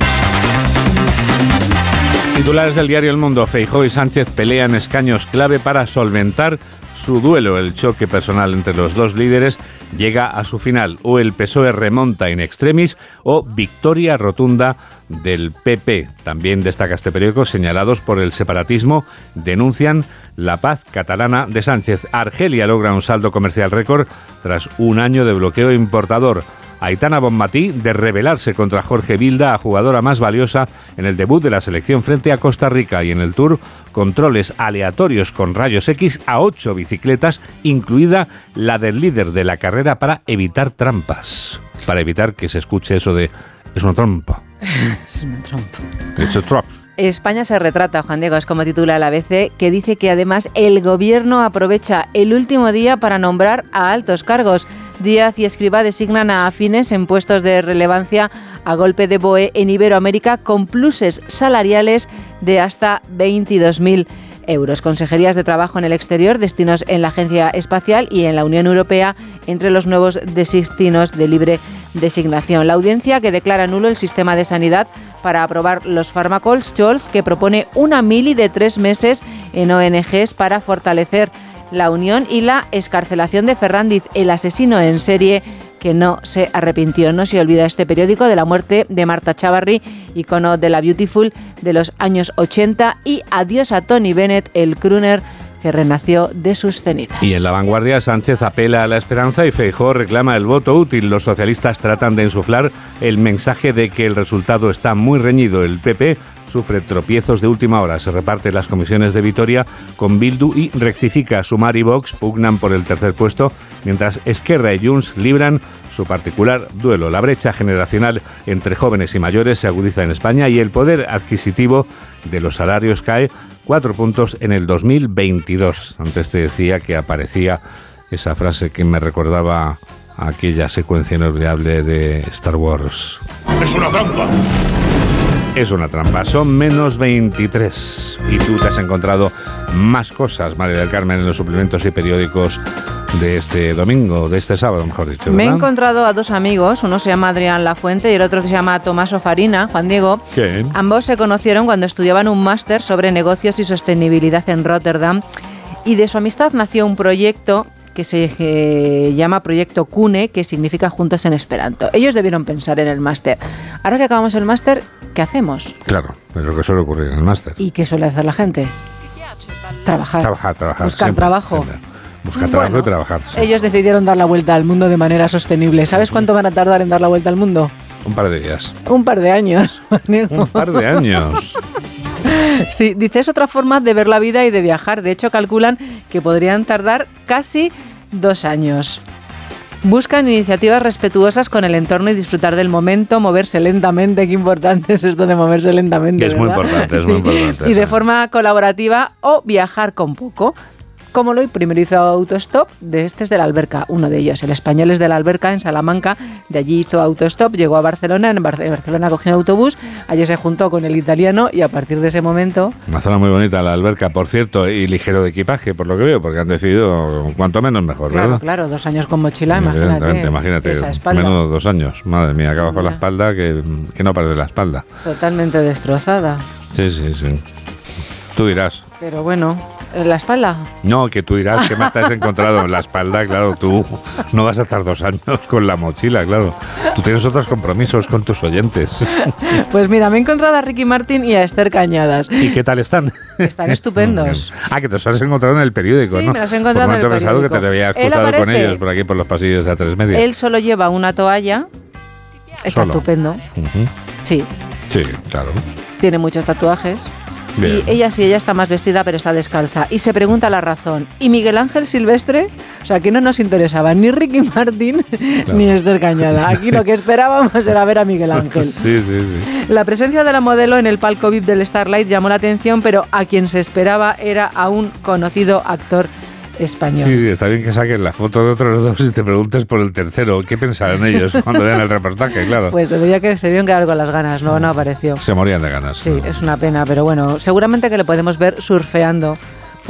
Titulares del diario El Mundo. Feijó y Sánchez pelean escaños clave para solventar su duelo. El choque personal entre los dos líderes llega a su final. O el PSOE remonta in extremis o victoria rotunda del PP. También destaca este periódico, señalados por el separatismo, denuncian la paz catalana de Sánchez. Argelia logra un saldo comercial récord tras un año de bloqueo importador. Aitana Bonmatí de rebelarse contra Jorge Vilda, a jugadora más valiosa en el debut de la selección frente a Costa Rica y en el Tour controles aleatorios con rayos X a ocho bicicletas, incluida la del líder de la carrera para evitar trampas, para evitar que se escuche eso de es una trampa. [laughs] es una trampa. Es una trampa. España se retrata, Juan Diego, es como titula la ABC, que dice que además el gobierno aprovecha el último día para nombrar a altos cargos. Díaz y Escriba designan a afines en puestos de relevancia a golpe de BOE en Iberoamérica con pluses salariales de hasta 22.000 euros. Consejerías de Trabajo en el exterior, destinos en la Agencia Espacial y en la Unión Europea entre los nuevos destinos de libre designación. La audiencia que declara nulo el sistema de sanidad para aprobar los fármacos Scholz, que propone una mili de tres meses en ONGs para fortalecer la unión y la escarcelación de Ferrandiz, el asesino en serie que no se arrepintió. No se olvida este periódico de la muerte de Marta Chavarri, icono de la Beautiful de los años 80, y adiós a Tony Bennett, el crooner que renació de sus cenizas. Y en la vanguardia, Sánchez apela a la esperanza y Feijó reclama el voto útil. Los socialistas tratan de insuflar el mensaje de que el resultado está muy reñido. El PP sufre tropiezos de última hora. Se reparte las comisiones de Vitoria con Bildu y rectifica. Sumar y Vox pugnan por el tercer puesto, mientras Esquerra y Junts libran su particular duelo. La brecha generacional entre jóvenes y mayores se agudiza en España y el poder adquisitivo de los salarios cae cuatro puntos en el 2022. Antes te decía que aparecía esa frase que me recordaba aquella secuencia inolvidable de Star Wars. Es una trampa. Es una trampa. Son menos 23. Y tú te has encontrado más cosas, María del Carmen, en los suplementos y periódicos de este domingo, de este sábado, mejor dicho. Me he encontrado a dos amigos, uno se llama Adrián Lafuente y el otro se llama Tomaso Farina, Juan Diego. ¿Qué? Ambos se conocieron cuando estudiaban un máster sobre negocios y sostenibilidad en Rotterdam y de su amistad nació un proyecto que se eh, llama Proyecto CUNE, que significa Juntos en Esperanto. Ellos debieron pensar en el máster. Ahora que acabamos el máster, ¿qué hacemos? Claro, es lo que suele ocurrir en el máster. ¿Y qué suele hacer la gente? Trabajar. Trabajar, trabajar. Buscar siempre, trabajo. siempre. Buscar trabajo y trabajar. sí. Ellos decidieron dar la vuelta al mundo de manera sostenible. ¿Sabes cuánto van a tardar en dar la vuelta al mundo? Un par de días. Un par de años. [laughs] Un par de años. [laughs] [laughs] Sí, dice es otra forma de ver la vida y de viajar. De hecho, calculan que podrían tardar casi dos años. Buscan iniciativas respetuosas con el entorno y disfrutar del momento, moverse lentamente. [laughs] Qué importante es esto de moverse lentamente. Es muy importante, es [laughs] muy importante, Y de forma colaborativa o viajar con poco. Como lo primero hizo autostop, de este es de la alberca, uno de ellos. El español es de la alberca en Salamanca, de allí hizo autostop, llegó a Barcelona, en Bar- en Barcelona cogió un autobús, allí se juntó con el italiano y a partir de ese momento Una zona muy bonita, la alberca, por cierto, y ligero de equipaje, por lo que veo, porque han decidido cuanto menos mejor, Claro, ¿verdad? claro, dos años con mochila, imagínate. imagínate, menos dos años. Madre mía, acaba con la espalda que, que no parece la espalda. totalmente destrozada. Sí, sí, sí. Tú dirás. Pero bueno, ¿en la espalda? No, que tú dirás que te has encontrado en la espalda, claro, tú no vas a estar dos años con la mochila, claro. Tú tienes otros compromisos con tus oyentes. Pues mira, me he encontrado a Ricky Martin y a Esther Cañadas. ¿Y qué tal están? Están estupendos. Ah, que te los has encontrado en el periódico, Sí, ¿no? me los he encontrado por en el he pensado que te periódico. Él cruzado con ellos por aquí, por los pasillos de A3 Media. Él solo lleva una toalla. Está Solo. estupendo. Ujú. Sí, Sí, claro. tiene muchos tatuajes. Bien. Y ella sí, ella está más vestida, pero está descalza. Y se pregunta la razón. ¿Y Miguel Ángel Silvestre? O sea, que no nos interesaba ni Ricky Martin [laughs] ni Esther Cañada. Aquí lo que esperábamos era ver a Miguel Ángel. [laughs] Sí, sí, sí. La presencia de la modelo en el palco VIP del Starlight llamó la atención, pero a quien se esperaba era a un conocido actor español. Sí, sí, está bien que saques la foto de otros dos y te preguntes por el tercero. ¿Qué pensarán ellos cuando vean el reportaje? [laughs] Claro. Pues veía que se dieron quedar con las ganas, no, no apareció. Se morían de ganas. Sí, es una pena, pero bueno, seguramente que le podemos ver surfeando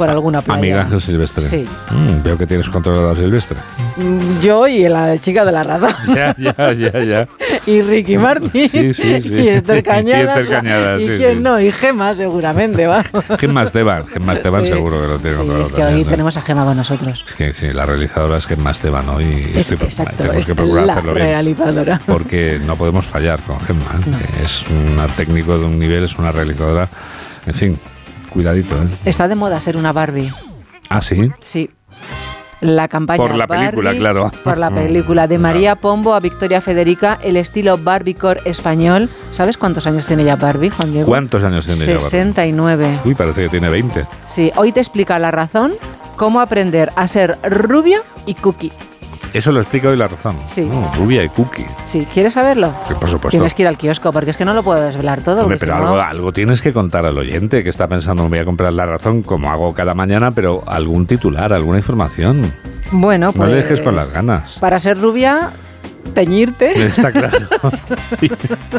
por alguna playa. Amiga Ángel Silvestre. Sí. Mm, veo que tienes controlado a Silvestre. Mm, Yo y la chica de la razón. [laughs] Ya, ya, ya, ya. y Ricky Martin. Sí, sí, sí. [laughs] [laughs] Y Esther Cañadas. Y Esther Cañadas, ¿Y sí, quién sí. no? Y Gema, seguramente, va. Gemma Esteban, Gemma Esteban Sí. seguro que lo tiene controlado Es que también, hoy ¿no? tenemos a Gema con nosotros. Es que sí, la realizadora es Gemma Esteban hoy y Es, exacto, tenemos es que procurar la hacerlo bien. realizadora. Porque no podemos fallar con Gemma. ¿eh? Es una técnico de un nivel, es una realizadora. En fin, cuidadito. ¿eh? Está de moda ser una Barbie. Ah, sí. Sí. La campaña Por la película, claro. Por la [laughs] película de María Pombo a Victoria Federica, el estilo Barbiecore español. ¿Sabes cuántos años tiene ya Barbie, Juan Diego? ¿Cuántos años tiene ya Barbie? 69. Uy, parece que tiene 20. Sí, hoy te explica la razón cómo aprender a ser rubia y cookie. Eso lo explica hoy la razón. Sí. Rubia y cookie. Sí, ¿quieres saberlo? Que por supuesto. Tienes que ir al kiosco porque es que no lo puedo desvelar todo. Hombre, pero si no- algo, algo tienes que contar al oyente que está pensando, me voy a comprar la razón como hago cada mañana, pero algún titular, alguna información. Bueno, No pues. le dejes con las ganas. Para ser rubia, teñirte. Está claro. [laughs]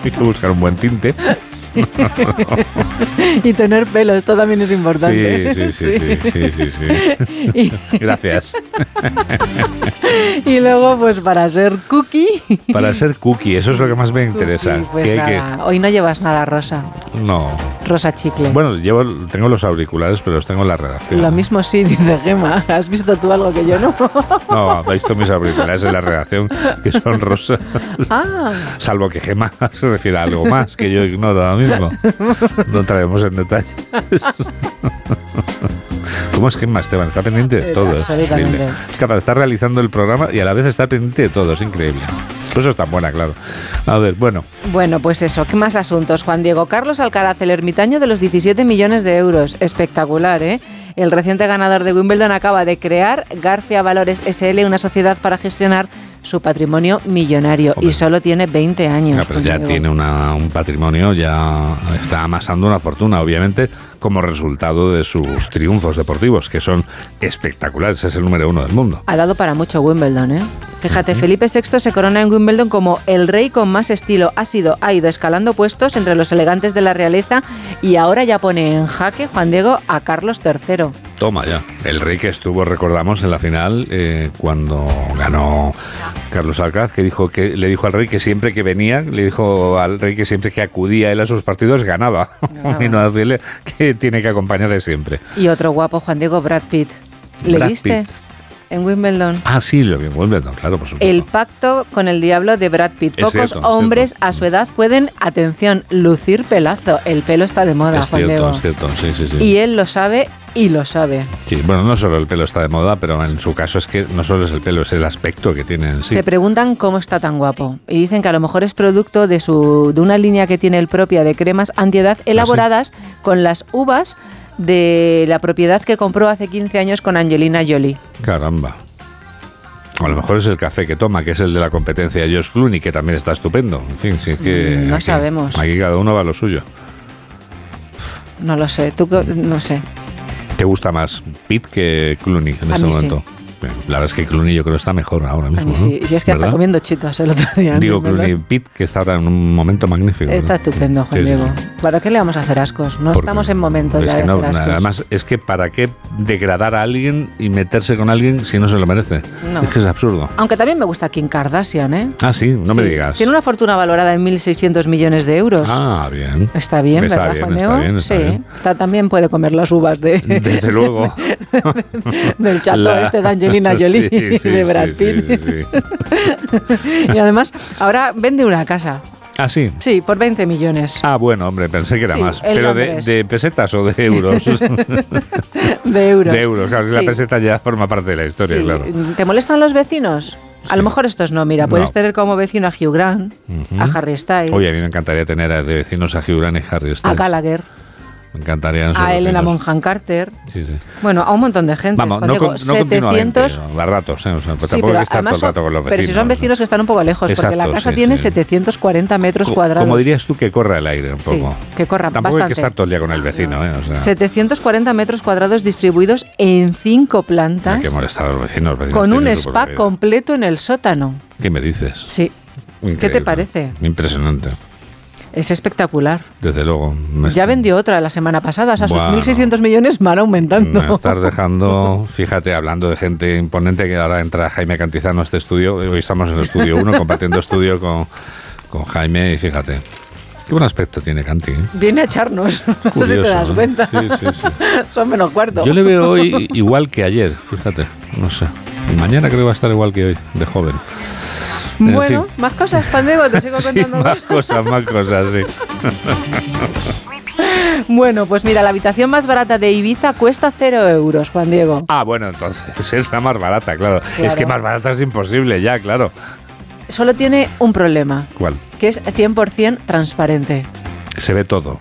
Hay que buscar un buen tinte. [laughs] y tener pelo, esto también es importante. Sí, sí, sí, sí, [laughs] sí, sí, sí. Y- Gracias. Y luego, pues para ser cookie. Para ser cookie, eso es lo que más me interesa. Pues Que hoy no llevas nada rosa. No. Rosa chicle. Bueno, llevo, tengo los auriculares, pero los tengo en la redacción. Lo mismo sí, dice Gema. ¿Has visto tú algo que yo no? No, habéis visto mis auriculares en la redacción, que son ah, Salvo que Gema [laughs] se refiere a algo más que yo ignoro ahora mismo. No entraremos en detalle. [laughs] ¿Cómo es Gemma Esteban? Está pendiente de todo. Es, absolutamente. increíble. es capaz de estar realizando el programa y a la vez estar pendiente de todo. Es increíble. Por eso es tan buena, claro. A ver, bueno. Bueno, pues eso, ¿qué más asuntos? Juan Diego Carlos Alcaraz, el ermitaño de los 17 millones de euros. Espectacular, ¿eh? El reciente ganador de Wimbledon acaba de crear García Valores SL, una sociedad para gestionar su patrimonio millonario y solo tiene 20 años. Pero ya tiene una- un patrimonio, ya está amasando una fortuna, obviamente, como resultado de sus triunfos deportivos, que son espectaculares. Es el número uno del mundo. Ha dado para mucho Wimbledon, ¿eh? Fíjate, Felipe VI se corona en Wimbledon como el rey con más estilo. Ha sido, ha ido escalando puestos entre los elegantes de la realeza y ahora ya pone en jaque Juan Diego a Carlos III. Toma ya. El rey que estuvo, recordamos, en la final eh, cuando ganó Carlos Alcaraz, que dijo que le dijo al rey que siempre que venía, le dijo al rey que siempre que acudía él a sus partidos ganaba. [laughs] y no decirle que tiene que acompañarle siempre. Y otro guapo, Juan Diego Brad Pitt. ¿Le Brad viste? Pitt. En Wimbledon. Ah, sí, lo vi en Wimbledon, claro, por supuesto. El pacto con el diablo de Brad Pitt. Es Pocos cierto, hombres a su edad pueden, atención, lucir pelazo. El pelo está de moda, es Juan cierto, Diego. es cierto, sí, sí, sí. Y él lo sabe y lo sabe. Sí, bueno, no solo el pelo está de moda, pero en su caso es que no solo es el pelo, es el aspecto que tiene en sí. Se preguntan cómo está tan guapo y dicen que a lo mejor es producto de su de una línea que tiene él propia de cremas antiedad ¿Ah, elaboradas con las uvas de la propiedad que compró hace 15 años con Angelina Jolie. Caramba. A lo mejor es el café que toma, que es el de la competencia de Josh Clooney, que también está estupendo. En fin, sí es que. Mm, no aquí- sabemos. Aquí cada uno va a lo suyo. No lo sé, tú no sé. ¿Te gusta más Pitt que Clooney en A este sí. La verdad es que Clooney yo creo que está mejor ahora A mismo. ¿no? sí, y es que hasta ¿Verdad? comiendo chitos el otro día. Digo ¿verdad? Clooney Pitt, que está ahora en un momento magnífico. ¿no? Está estupendo, Juan Sí, sí, Diego. sí. ¿Para qué le vamos a hacer ascos? No Porque estamos en momento Es ya de no, hacer ascos. además, es que ¿para qué degradar a alguien y meterse con alguien si no se lo merece? No. Es que es absurdo. Aunque también me gusta Kim Kardashian, ¿eh? Ah, sí, no me Sí. digas. Tiene una fortuna valorada en 1.600 millones de euros. Ah, bien. Está bien, Está ¿verdad, bien, Juan está Diego? bien, está sí, bien. Está- también puede comer las uvas de, Desde luego. [laughs] del chato La- este de Angelina [laughs] Jolie Sí, y [laughs] de Brad Pitt. [laughs] y además, ahora vende una casa. Ah, sí. Sí, por 20 millones Ah, bueno, hombre, pensé que era Sí, más. Pero de, pesetas o de euros. de euros. de euros, claro, Sí. la peseta ya forma parte de la historia, Sí. claro. ¿Te molestan los vecinos? A lo mejor estos no, mira, puedes No. tener como vecino a Hugh Grant, a Harry Styles, Oye, a mí me encantaría tener a- de vecinos a Hugh Grant y Harry a Styles. Gallagher, Me encantaría. no sé, a Elena. Bonham Carter. Sí, sí. Bueno, a un montón de gente. Vamos, no, con- no continuamente, 700 a ratos, ¿eh? O sea, pues Sí, tampoco hay pero que estar todo el rato con los Pero vecinos. si son vecinos que están un poco lejos, porque la casa tiene sí. 740 metros Co- cuadrados. Como dirías tú, que corra el aire un poco. que corra Tampoco hay que estar todo el día con el vecino, ¿eh? O sea, 740 metros cuadrados distribuidos en cinco hay plantas, que molestar a los vecinos. con un spa completo en el sótano. ¿Qué me dices? Sí, ¿qué te parece? Impresionante, Es espectacular. desde luego. Ya vendió otra la semana pasada, o sea, sus Bueno. 1.600 millones van aumentando. Me estás dejando, fíjate, hablando de gente imponente, que ahora entra Jaime Cantizano a este estudio. Hoy estamos en el estudio 1, [laughs] compartiendo estudio con, con Jaime, y fíjate. Qué buen aspecto tiene Canti. ¿eh? Viene a echarnos, [laughs] no sé si te Curioso, das cuenta. Sí, sí, sí. [laughs] Son menos cuarto. Yo le veo hoy igual que ayer, fíjate, no sé. Mañana creo que va a estar igual que hoy, de joven. En Bueno, fin. más cosas, Pandego, te sigo [laughs] Sí, contando más cosas. cosas, más cosas, sí. [laughs] Bueno, pues mira, la habitación más barata de Ibiza cuesta cero euros, Juan Diego. Ah, bueno, entonces [laughs] es la más barata, claro. Claro. Es que más barata es imposible, ya, claro. Solo tiene un problema, ¿Cuál? que es 100% transparente. Se ve todo.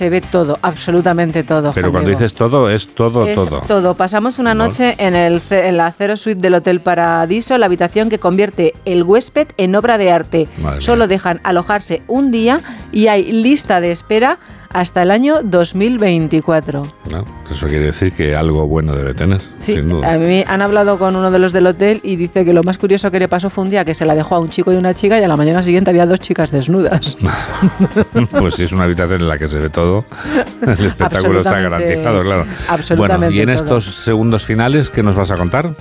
Se ve todo, absolutamente todo. Pero Juan cuando Diego. dices todo, es todo, Es todo. todo. Pasamos una No. noche en, el, en la Cero Suite del Hotel Paradiso, la habitación que convierte el huésped en obra de arte. Madre Solo dejan alojarse un día y hay lista de espera hasta el año 2024. ¿no? Eso quiere decir que algo bueno debe tener, Sí, sin duda. a mí han hablado con uno de los del hotel y dice que lo más curioso que le pasó fue un día que se la dejó a un chico y una chica y a la mañana siguiente había dos chicas desnudas. [laughs] pues si es una habitación en la que se ve todo, el espectáculo está garantizado, claro. absolutamente bueno, y en todo. estos segundos finales, ¿qué nos vas a contar?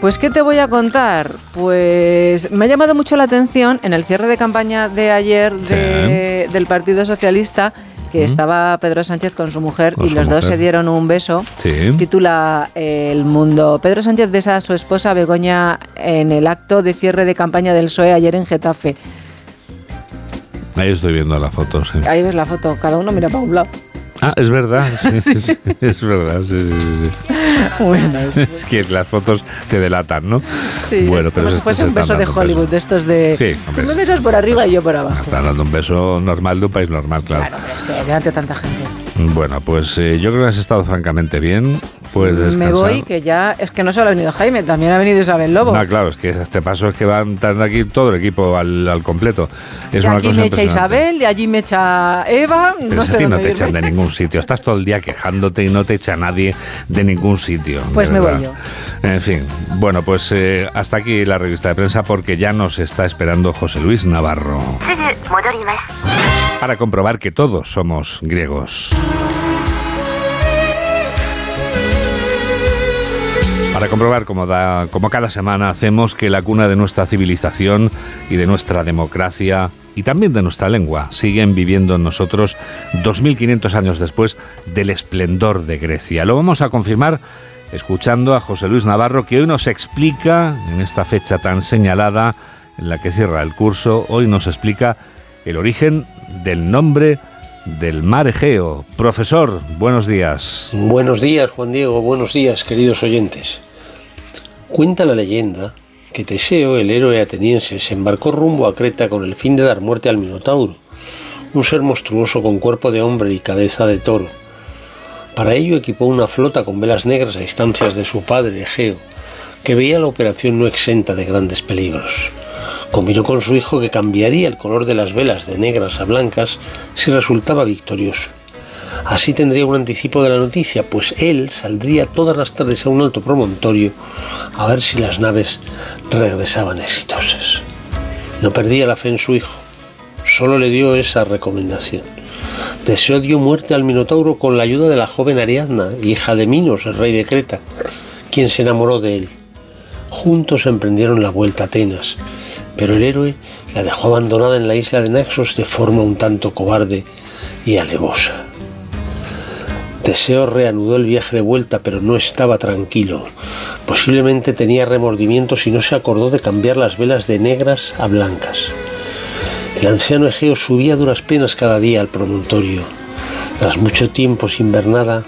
Pues, ¿qué te voy a contar? Pues me ha llamado mucho la atención en el cierre de campaña de ayer de- del Partido Socialista que estaba Pedro Sánchez con su mujer Con y su los dos se dieron un beso. Sí. Titula El Mundo. Pedro Sánchez besa a su esposa Begoña en el acto de cierre de campaña del PSOE ayer en Getafe. Ahí estoy viendo la foto, sí. Ahí ves la foto, cada uno mira para un lado. Ah, es verdad, [laughs] sí, sí, sí, es verdad, sí, sí, sí, sí. bueno, es que las fotos te delatan, ¿no? Sí, bueno, es pero como si estos fuese un beso de Hollywood, de estos de... Sí, hombre. Tú me besas por arriba y yo por abajo. Están dando un beso normal de un país normal, claro. Claro, pero es que delante de tanta gente. Bueno, pues eh, yo creo que has estado francamente bien. Descansar. Me voy, que ya... Es que no solo ha venido Jaime, también ha venido Isabel Lobo. No, claro, es que este paso es que va a entrar aquí todo el equipo al, al completo. Es de una aquí cosa me echa. Isabel, de allí me echa Eva, Pero no si sé a ti no te irme. echan de ningún [laughs] sitio. Estás todo el día quejándote y no te echa nadie de ningún sitio. Pues me voy verdad. En fin, bueno, pues eh, hasta aquí la revista de prensa porque ya nos está esperando José Luis Navarro para comprobar que todos somos griegos. Para comprobar, como, da, como cada semana hacemos, que la cuna de nuestra civilización y de nuestra democracia y también de nuestra lengua siguen viviendo en nosotros 2.500 años después del esplendor de Grecia. Lo vamos a confirmar escuchando a José Luis Navarro, que hoy nos explica, en esta fecha tan señalada en la que cierra el curso, hoy nos explica el origen del nombre del mar Egeo. Profesor, buenos días. Buenos días, Juan Diego, buenos días, queridos oyentes. Cuenta la leyenda que Teseo, el héroe ateniense, se embarcó rumbo a Creta con el fin de dar muerte al Minotauro, un ser monstruoso con cuerpo de hombre y cabeza de toro. Para ello equipó una flota con velas negras a instancias de su padre Egeo, que veía la operación no exenta de grandes peligros. Combinó con su hijo que cambiaría el color de las velas de negras a blancas si resultaba victorioso. Así tendría un anticipo de la noticia, pues él saldría todas las tardes a un alto promontorio a ver si las naves regresaban exitosas. No perdía la fe en su hijo, solo le dio esa recomendación. Teseo dio muerte al Minotauro con la ayuda de la joven Ariadna, hija de Minos, el rey de Creta, quien se enamoró de él. Juntos emprendieron la vuelta a Atenas, pero el héroe la dejó abandonada en la isla de Naxos de forma un tanto cobarde y alevosa. Teseo reanudó el viaje de vuelta, pero no estaba tranquilo. Posiblemente tenía remordimientos y no se acordó de cambiar las velas de negras a blancas. El anciano Egeo subía duras penas cada día al promontorio. Tras mucho tiempo sin ver nada,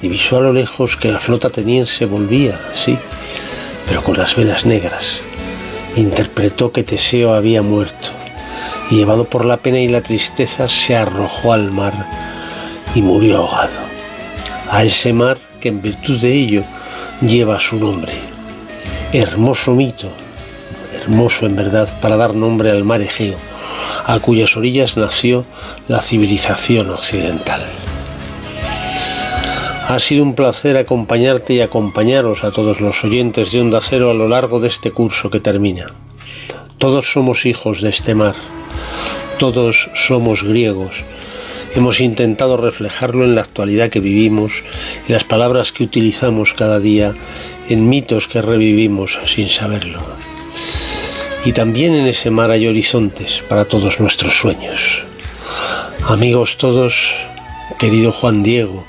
divisó a lo lejos que la flota ateniense volvía, sí, pero con las velas negras. Interpretó que Teseo había muerto y llevado por la pena y la tristeza se arrojó al mar y murió ahogado. A ese mar que en virtud de ello lleva su nombre. Hermoso mito, hermoso en verdad para dar nombre al mar Egeo, a cuyas orillas nació la civilización occidental. Ha sido un placer acompañarte y acompañaros a todos los oyentes de Onda Cero a lo largo de este curso que termina. Todos somos hijos de este mar, todos somos griegos. Hemos intentado reflejarlo en la actualidad que vivimos y las palabras que utilizamos cada día en mitos que revivimos sin saberlo. Y también en ese mar hay horizontes para todos nuestros sueños. Amigos todos, querido Juan Diego,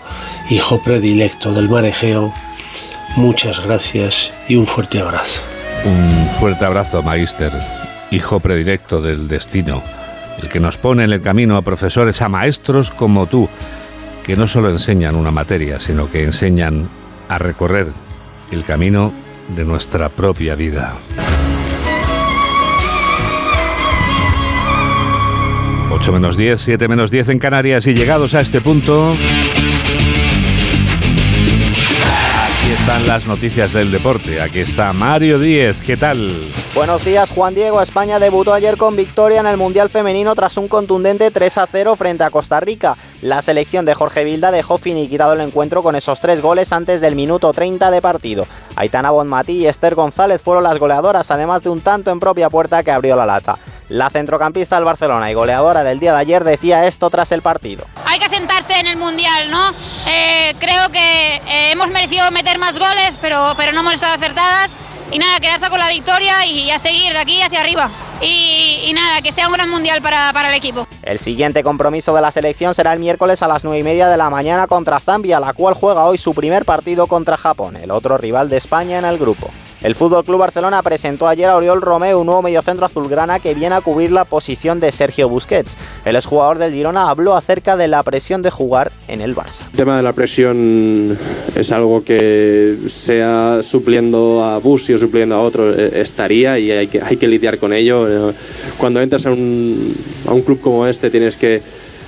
hijo predilecto del mar Egeo, muchas gracias y un fuerte abrazo. Un fuerte abrazo, Magister, hijo predilecto del destino, el que nos pone en el camino a profesores, a maestros como tú, que no solo enseñan una materia, sino que enseñan a recorrer el camino de nuestra propia vida. 8 menos 10, 7 menos 10 en Canarias y llegados a este punto... están las noticias del deporte. Aquí está Mario Díez. ¿Qué tal? Buenos días, Juan Diego. España debutó ayer con victoria en el Mundial Femenino tras un contundente 3 a 0 frente a Costa Rica. La selección de Jorge Vilda dejó finiquitado el encuentro con esos tres goles antes del minuto 30 de partido. Aitana Bonmatí y Esther González fueron las goleadoras, además de un tanto en propia puerta que abrió la lata. La centrocampista del Barcelona y goleadora del día de ayer decía esto tras el partido. Hay que sentarse en el Mundial, ¿no? Eh, creo que eh, hemos merecido meter más goles, pero, pero no hemos estado acertadas. Y nada, quedarse con la victoria y a seguir de aquí hacia arriba. Y, y nada, que sea un gran mundial para, para el equipo. El siguiente compromiso de la selección será el miércoles a las 9 y media de la mañana contra Zambia, la cual juega hoy su primer partido contra Japón, el otro rival de España en el grupo. El Fútbol Club Barcelona presentó ayer a Oriol Romeu, un nuevo mediocentro azulgrana que viene a cubrir la posición de Sergio Busquets. El exjugador del Girona habló acerca de la presión de jugar en el Barça. El tema de la presión es algo que sea supliendo a Busi o supliendo a otro eh, estaría y hay que, lidiar con ello. Eh, Cuando entras a un club como este tienes que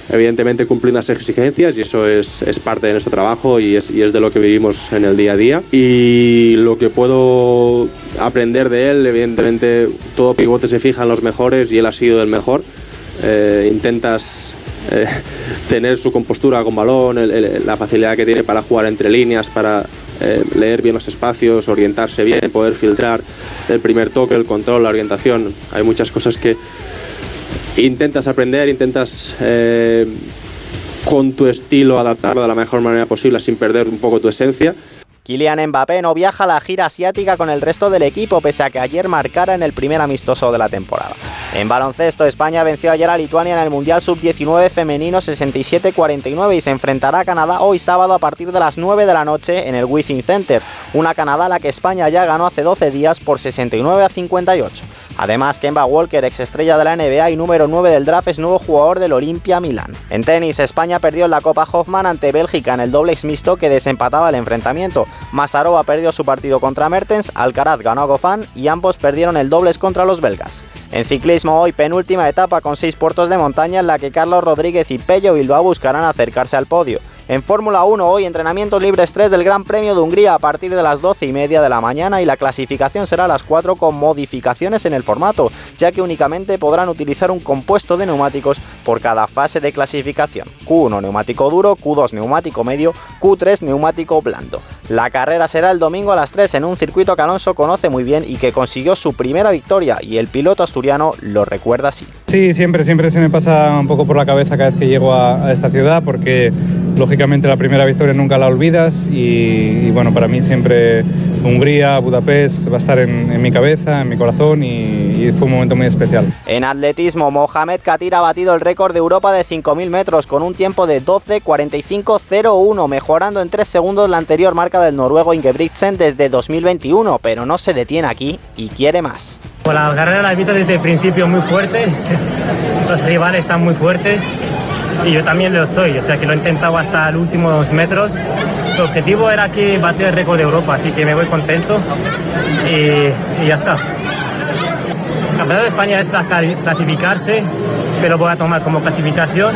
evidentemente cumplir unas exigencias y eso es, es parte de nuestro trabajo y es, y es de lo que vivimos en el día a día. Y lo que puedo aprender de él, evidentemente todo pivote se fija en los mejores y él ha sido el mejor. Eh, intentas eh, [laughs] tener su compostura con balón, la facilidad que tiene para jugar entre líneas, para eh, leer bien los espacios, orientarse bien, poder filtrar el primer toque, el control, la orientación. Hay muchas cosas que intentas aprender, intentas eh, con tu estilo adaptarlo de la mejor manera posible sin perder un poco tu esencia. Kylian Mbappé no viaja a la gira asiática con el resto del equipo, pese a que ayer marcara en el primer amistoso de la temporada. En baloncesto, España venció ayer a Lituania en el Mundial Sub-19 femenino 67-49 y se enfrentará a Canadá hoy sábado a partir de las 9 de la noche en el Withing Center, una Canadá a la que España ya ganó hace 12 días por 69 a 58. Además, Kemba Walker, ex estrella de la NBA y número 9 del draft, es nuevo jugador del Olimpia Milán. En tenis, España perdió en la Copa Hoffman ante Bélgica en el dobles mixto que desempataba el enfrentamiento. Masarova perdió su partido contra Mertens, Alcaraz ganó a Gofán y ambos perdieron el dobles contra los belgas. En ciclismo hoy penúltima etapa con seis puertos de montaña en la que Carlos Rodríguez y Pello Bilbao buscarán acercarse al podio. En Fórmula 1 hoy entrenamientos libres 3 del Gran Premio de Hungría a partir de las 12 y media de la mañana y la clasificación será a las 4 con modificaciones en el formato, ya que únicamente podrán utilizar un compuesto de neumáticos por cada fase de clasificación. Q1 neumático duro, Q2 neumático medio, Q3 neumático blando. La carrera será el domingo a las 3 en un circuito que Alonso conoce muy bien y que consiguió su primera victoria y el piloto asturiano lo recuerda así. Sí, siempre, siempre se me pasa un poco por la cabeza cada vez que llego a, a esta ciudad porque lógicamente la primera victoria nunca la olvidas y, y, bueno, para mí siempre Hungría, Budapest va a estar en, en mi cabeza, en mi corazón y, y fue un momento muy especial. En atletismo, Mohamed Katir ha batido el récord de Europa de 5.000 metros con un tiempo de 12.45.01, mejorando en 3 segundos la anterior marca del noruego Ingebrigtsen desde 2021, pero no se detiene aquí y quiere más. Pues la carrera la he visto desde el principio muy fuerte, [laughs] los rivales están muy fuertes y yo también lo estoy, o sea que lo he intentado hasta los últimos metros. El objetivo era que bater el récord de Europa, así que me voy contento y, ya está. El campeonato de España es clasificarse, pero voy a tomar como clasificación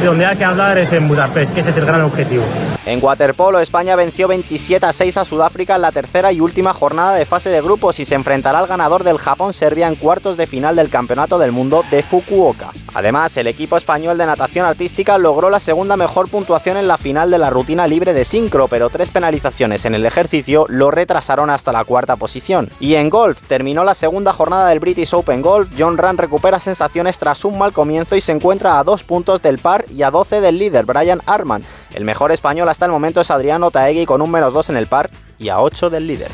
y donde hay que hablar es en Budapest, que ese es el gran objetivo. En waterpolo, España venció 27 a 6 a Sudáfrica en la tercera y última jornada de fase de grupos y se enfrentará al ganador del Japón-Serbia en cuartos de final del Campeonato del Mundo de Fukuoka. Además, el equipo español de natación artística logró la segunda mejor puntuación en la final de la rutina libre de sincro, pero tres penalizaciones en el ejercicio lo retrasaron hasta la cuarta posición. Y en golf, terminó la segunda jornada del British Open Golf, John Ram recupera sensaciones tras un mal comienzo y se encuentra a dos puntos del par y a 12 del líder, Brian Arman. El mejor español hasta el momento es Adriano Taegui con un menos 2 en el par y a 8 del líder.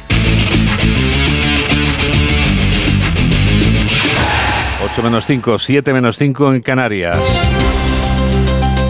8 menos 5, 7 menos 5 en Canarias.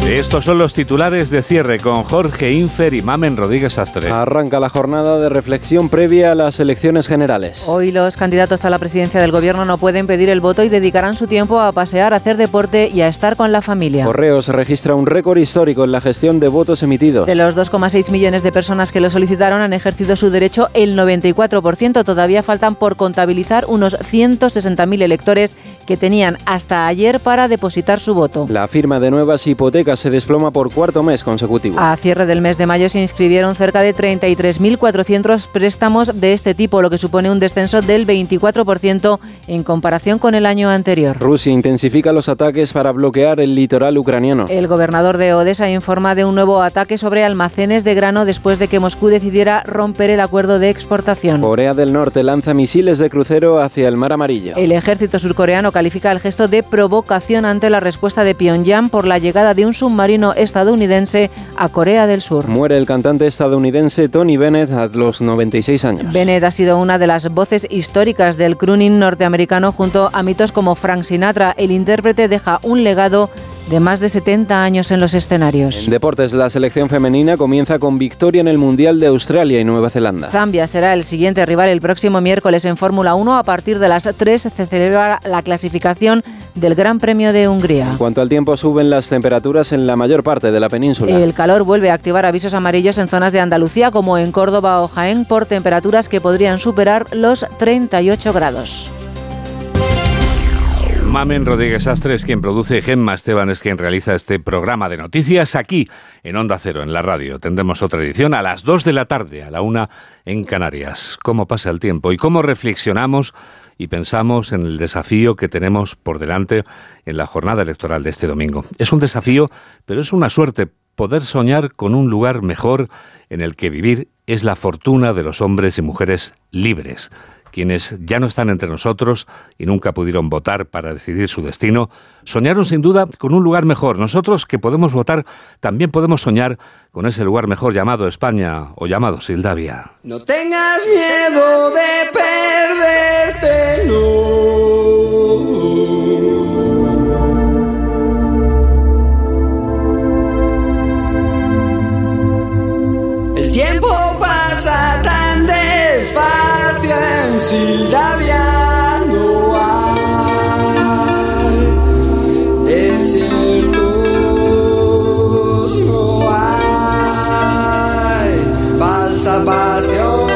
Estos son los titulares de cierre con Jorge Infer y Mamen Rodríguez Astre. Arranca la jornada de reflexión previa a las elecciones generales. Hoy los candidatos a la presidencia del gobierno no pueden pedir el voto y dedicarán su tiempo a pasear, a hacer deporte y a estar con la familia. Correos registra un récord histórico en la gestión de votos emitidos. De los 2,6 millones de personas que lo solicitaron han ejercido su derecho el 94%. Todavía faltan por contabilizar unos 160.000 electores que tenían hasta ayer para depositar su voto. La firma de nuevas hipotecas se desploma por cuarto mes consecutivo. A cierre del mes de mayo se inscribieron cerca de 33.400 préstamos de este tipo, lo que supone un descenso del 24% en comparación con el año anterior. Rusia intensifica los ataques para bloquear el litoral ucraniano. El gobernador de Odessa informa de un nuevo ataque sobre almacenes de grano después de que Moscú decidiera romper el acuerdo de exportación. Corea del Norte lanza misiles de crucero hacia el Mar Amarillo. El ejército surcoreano califica el gesto de provocación ante la respuesta de Pyongyang por la llegada de un submarino estadounidense a Corea del Sur. Muere el cantante estadounidense Tony Bennett a los 96 años. Bennett ha sido una de las voces históricas del crooning norteamericano junto a mitos como Frank Sinatra. El intérprete deja un legado de más de 70 años en los escenarios. En deportes, la selección femenina comienza con victoria en el Mundial de Australia y Nueva Zelanda. Zambia será el siguiente rival el próximo miércoles en Fórmula 1. A partir de las 3 se celebra la clasificación del Gran Premio de Hungría. En cuanto al tiempo, suben las temperaturas en la mayor parte de la península. El calor vuelve a activar avisos amarillos en zonas de Andalucía como en Córdoba o Jaén por temperaturas que podrían superar los 38 grados. Mamen Rodríguez Astre es quien produce, Gemma Esteban es quien realiza este programa de noticias aquí en Onda Cero, en la radio. Tendremos otra edición a las 2 de la tarde, a la 1 en Canarias. ¿Cómo pasa el tiempo y cómo reflexionamos y pensamos en el desafío que tenemos por delante en la jornada electoral de este domingo? Es un desafío, pero es una suerte poder soñar con un lugar mejor en el que vivir es la fortuna de los hombres y mujeres libres quienes ya no están entre nosotros y nunca pudieron votar para decidir su destino, soñaron sin duda con un lugar mejor. Nosotros que podemos votar también podemos soñar con ese lugar mejor llamado España o llamado Sildavia. No tengas miedo de perderte, no. En Sildavia no hay no hay falsa pasión.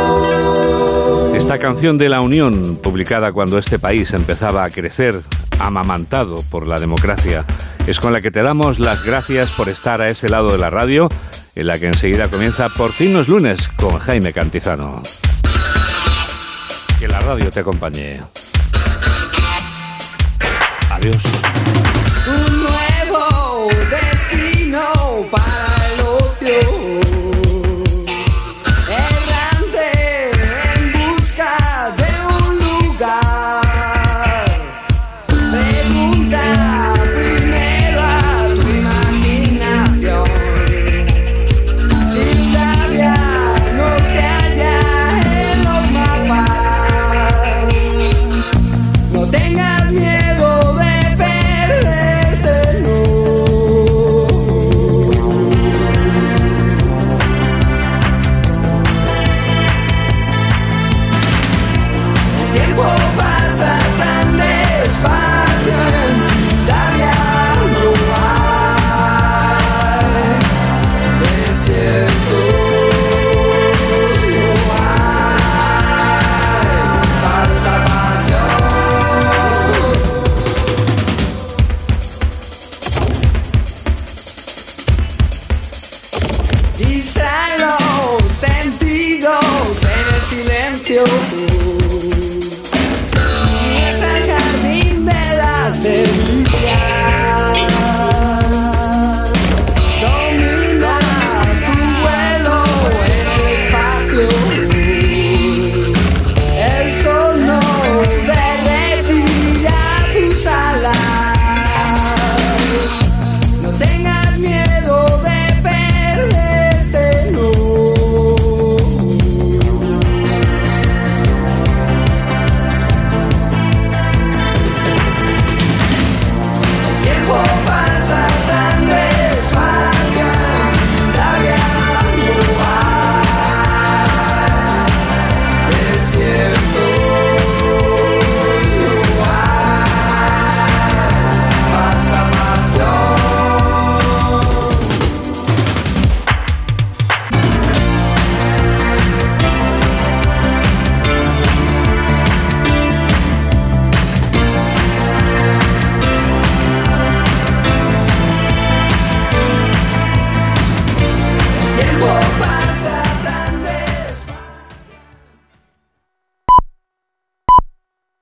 Esta canción de la Unión, publicada cuando este país empezaba a crecer, amamantado por la democracia, es con la que te damos las gracias por estar a ese lado de la radio, en la que enseguida comienza Por fin los lunes con Jaime Cantizano. Que la radio te acompañe. Adiós.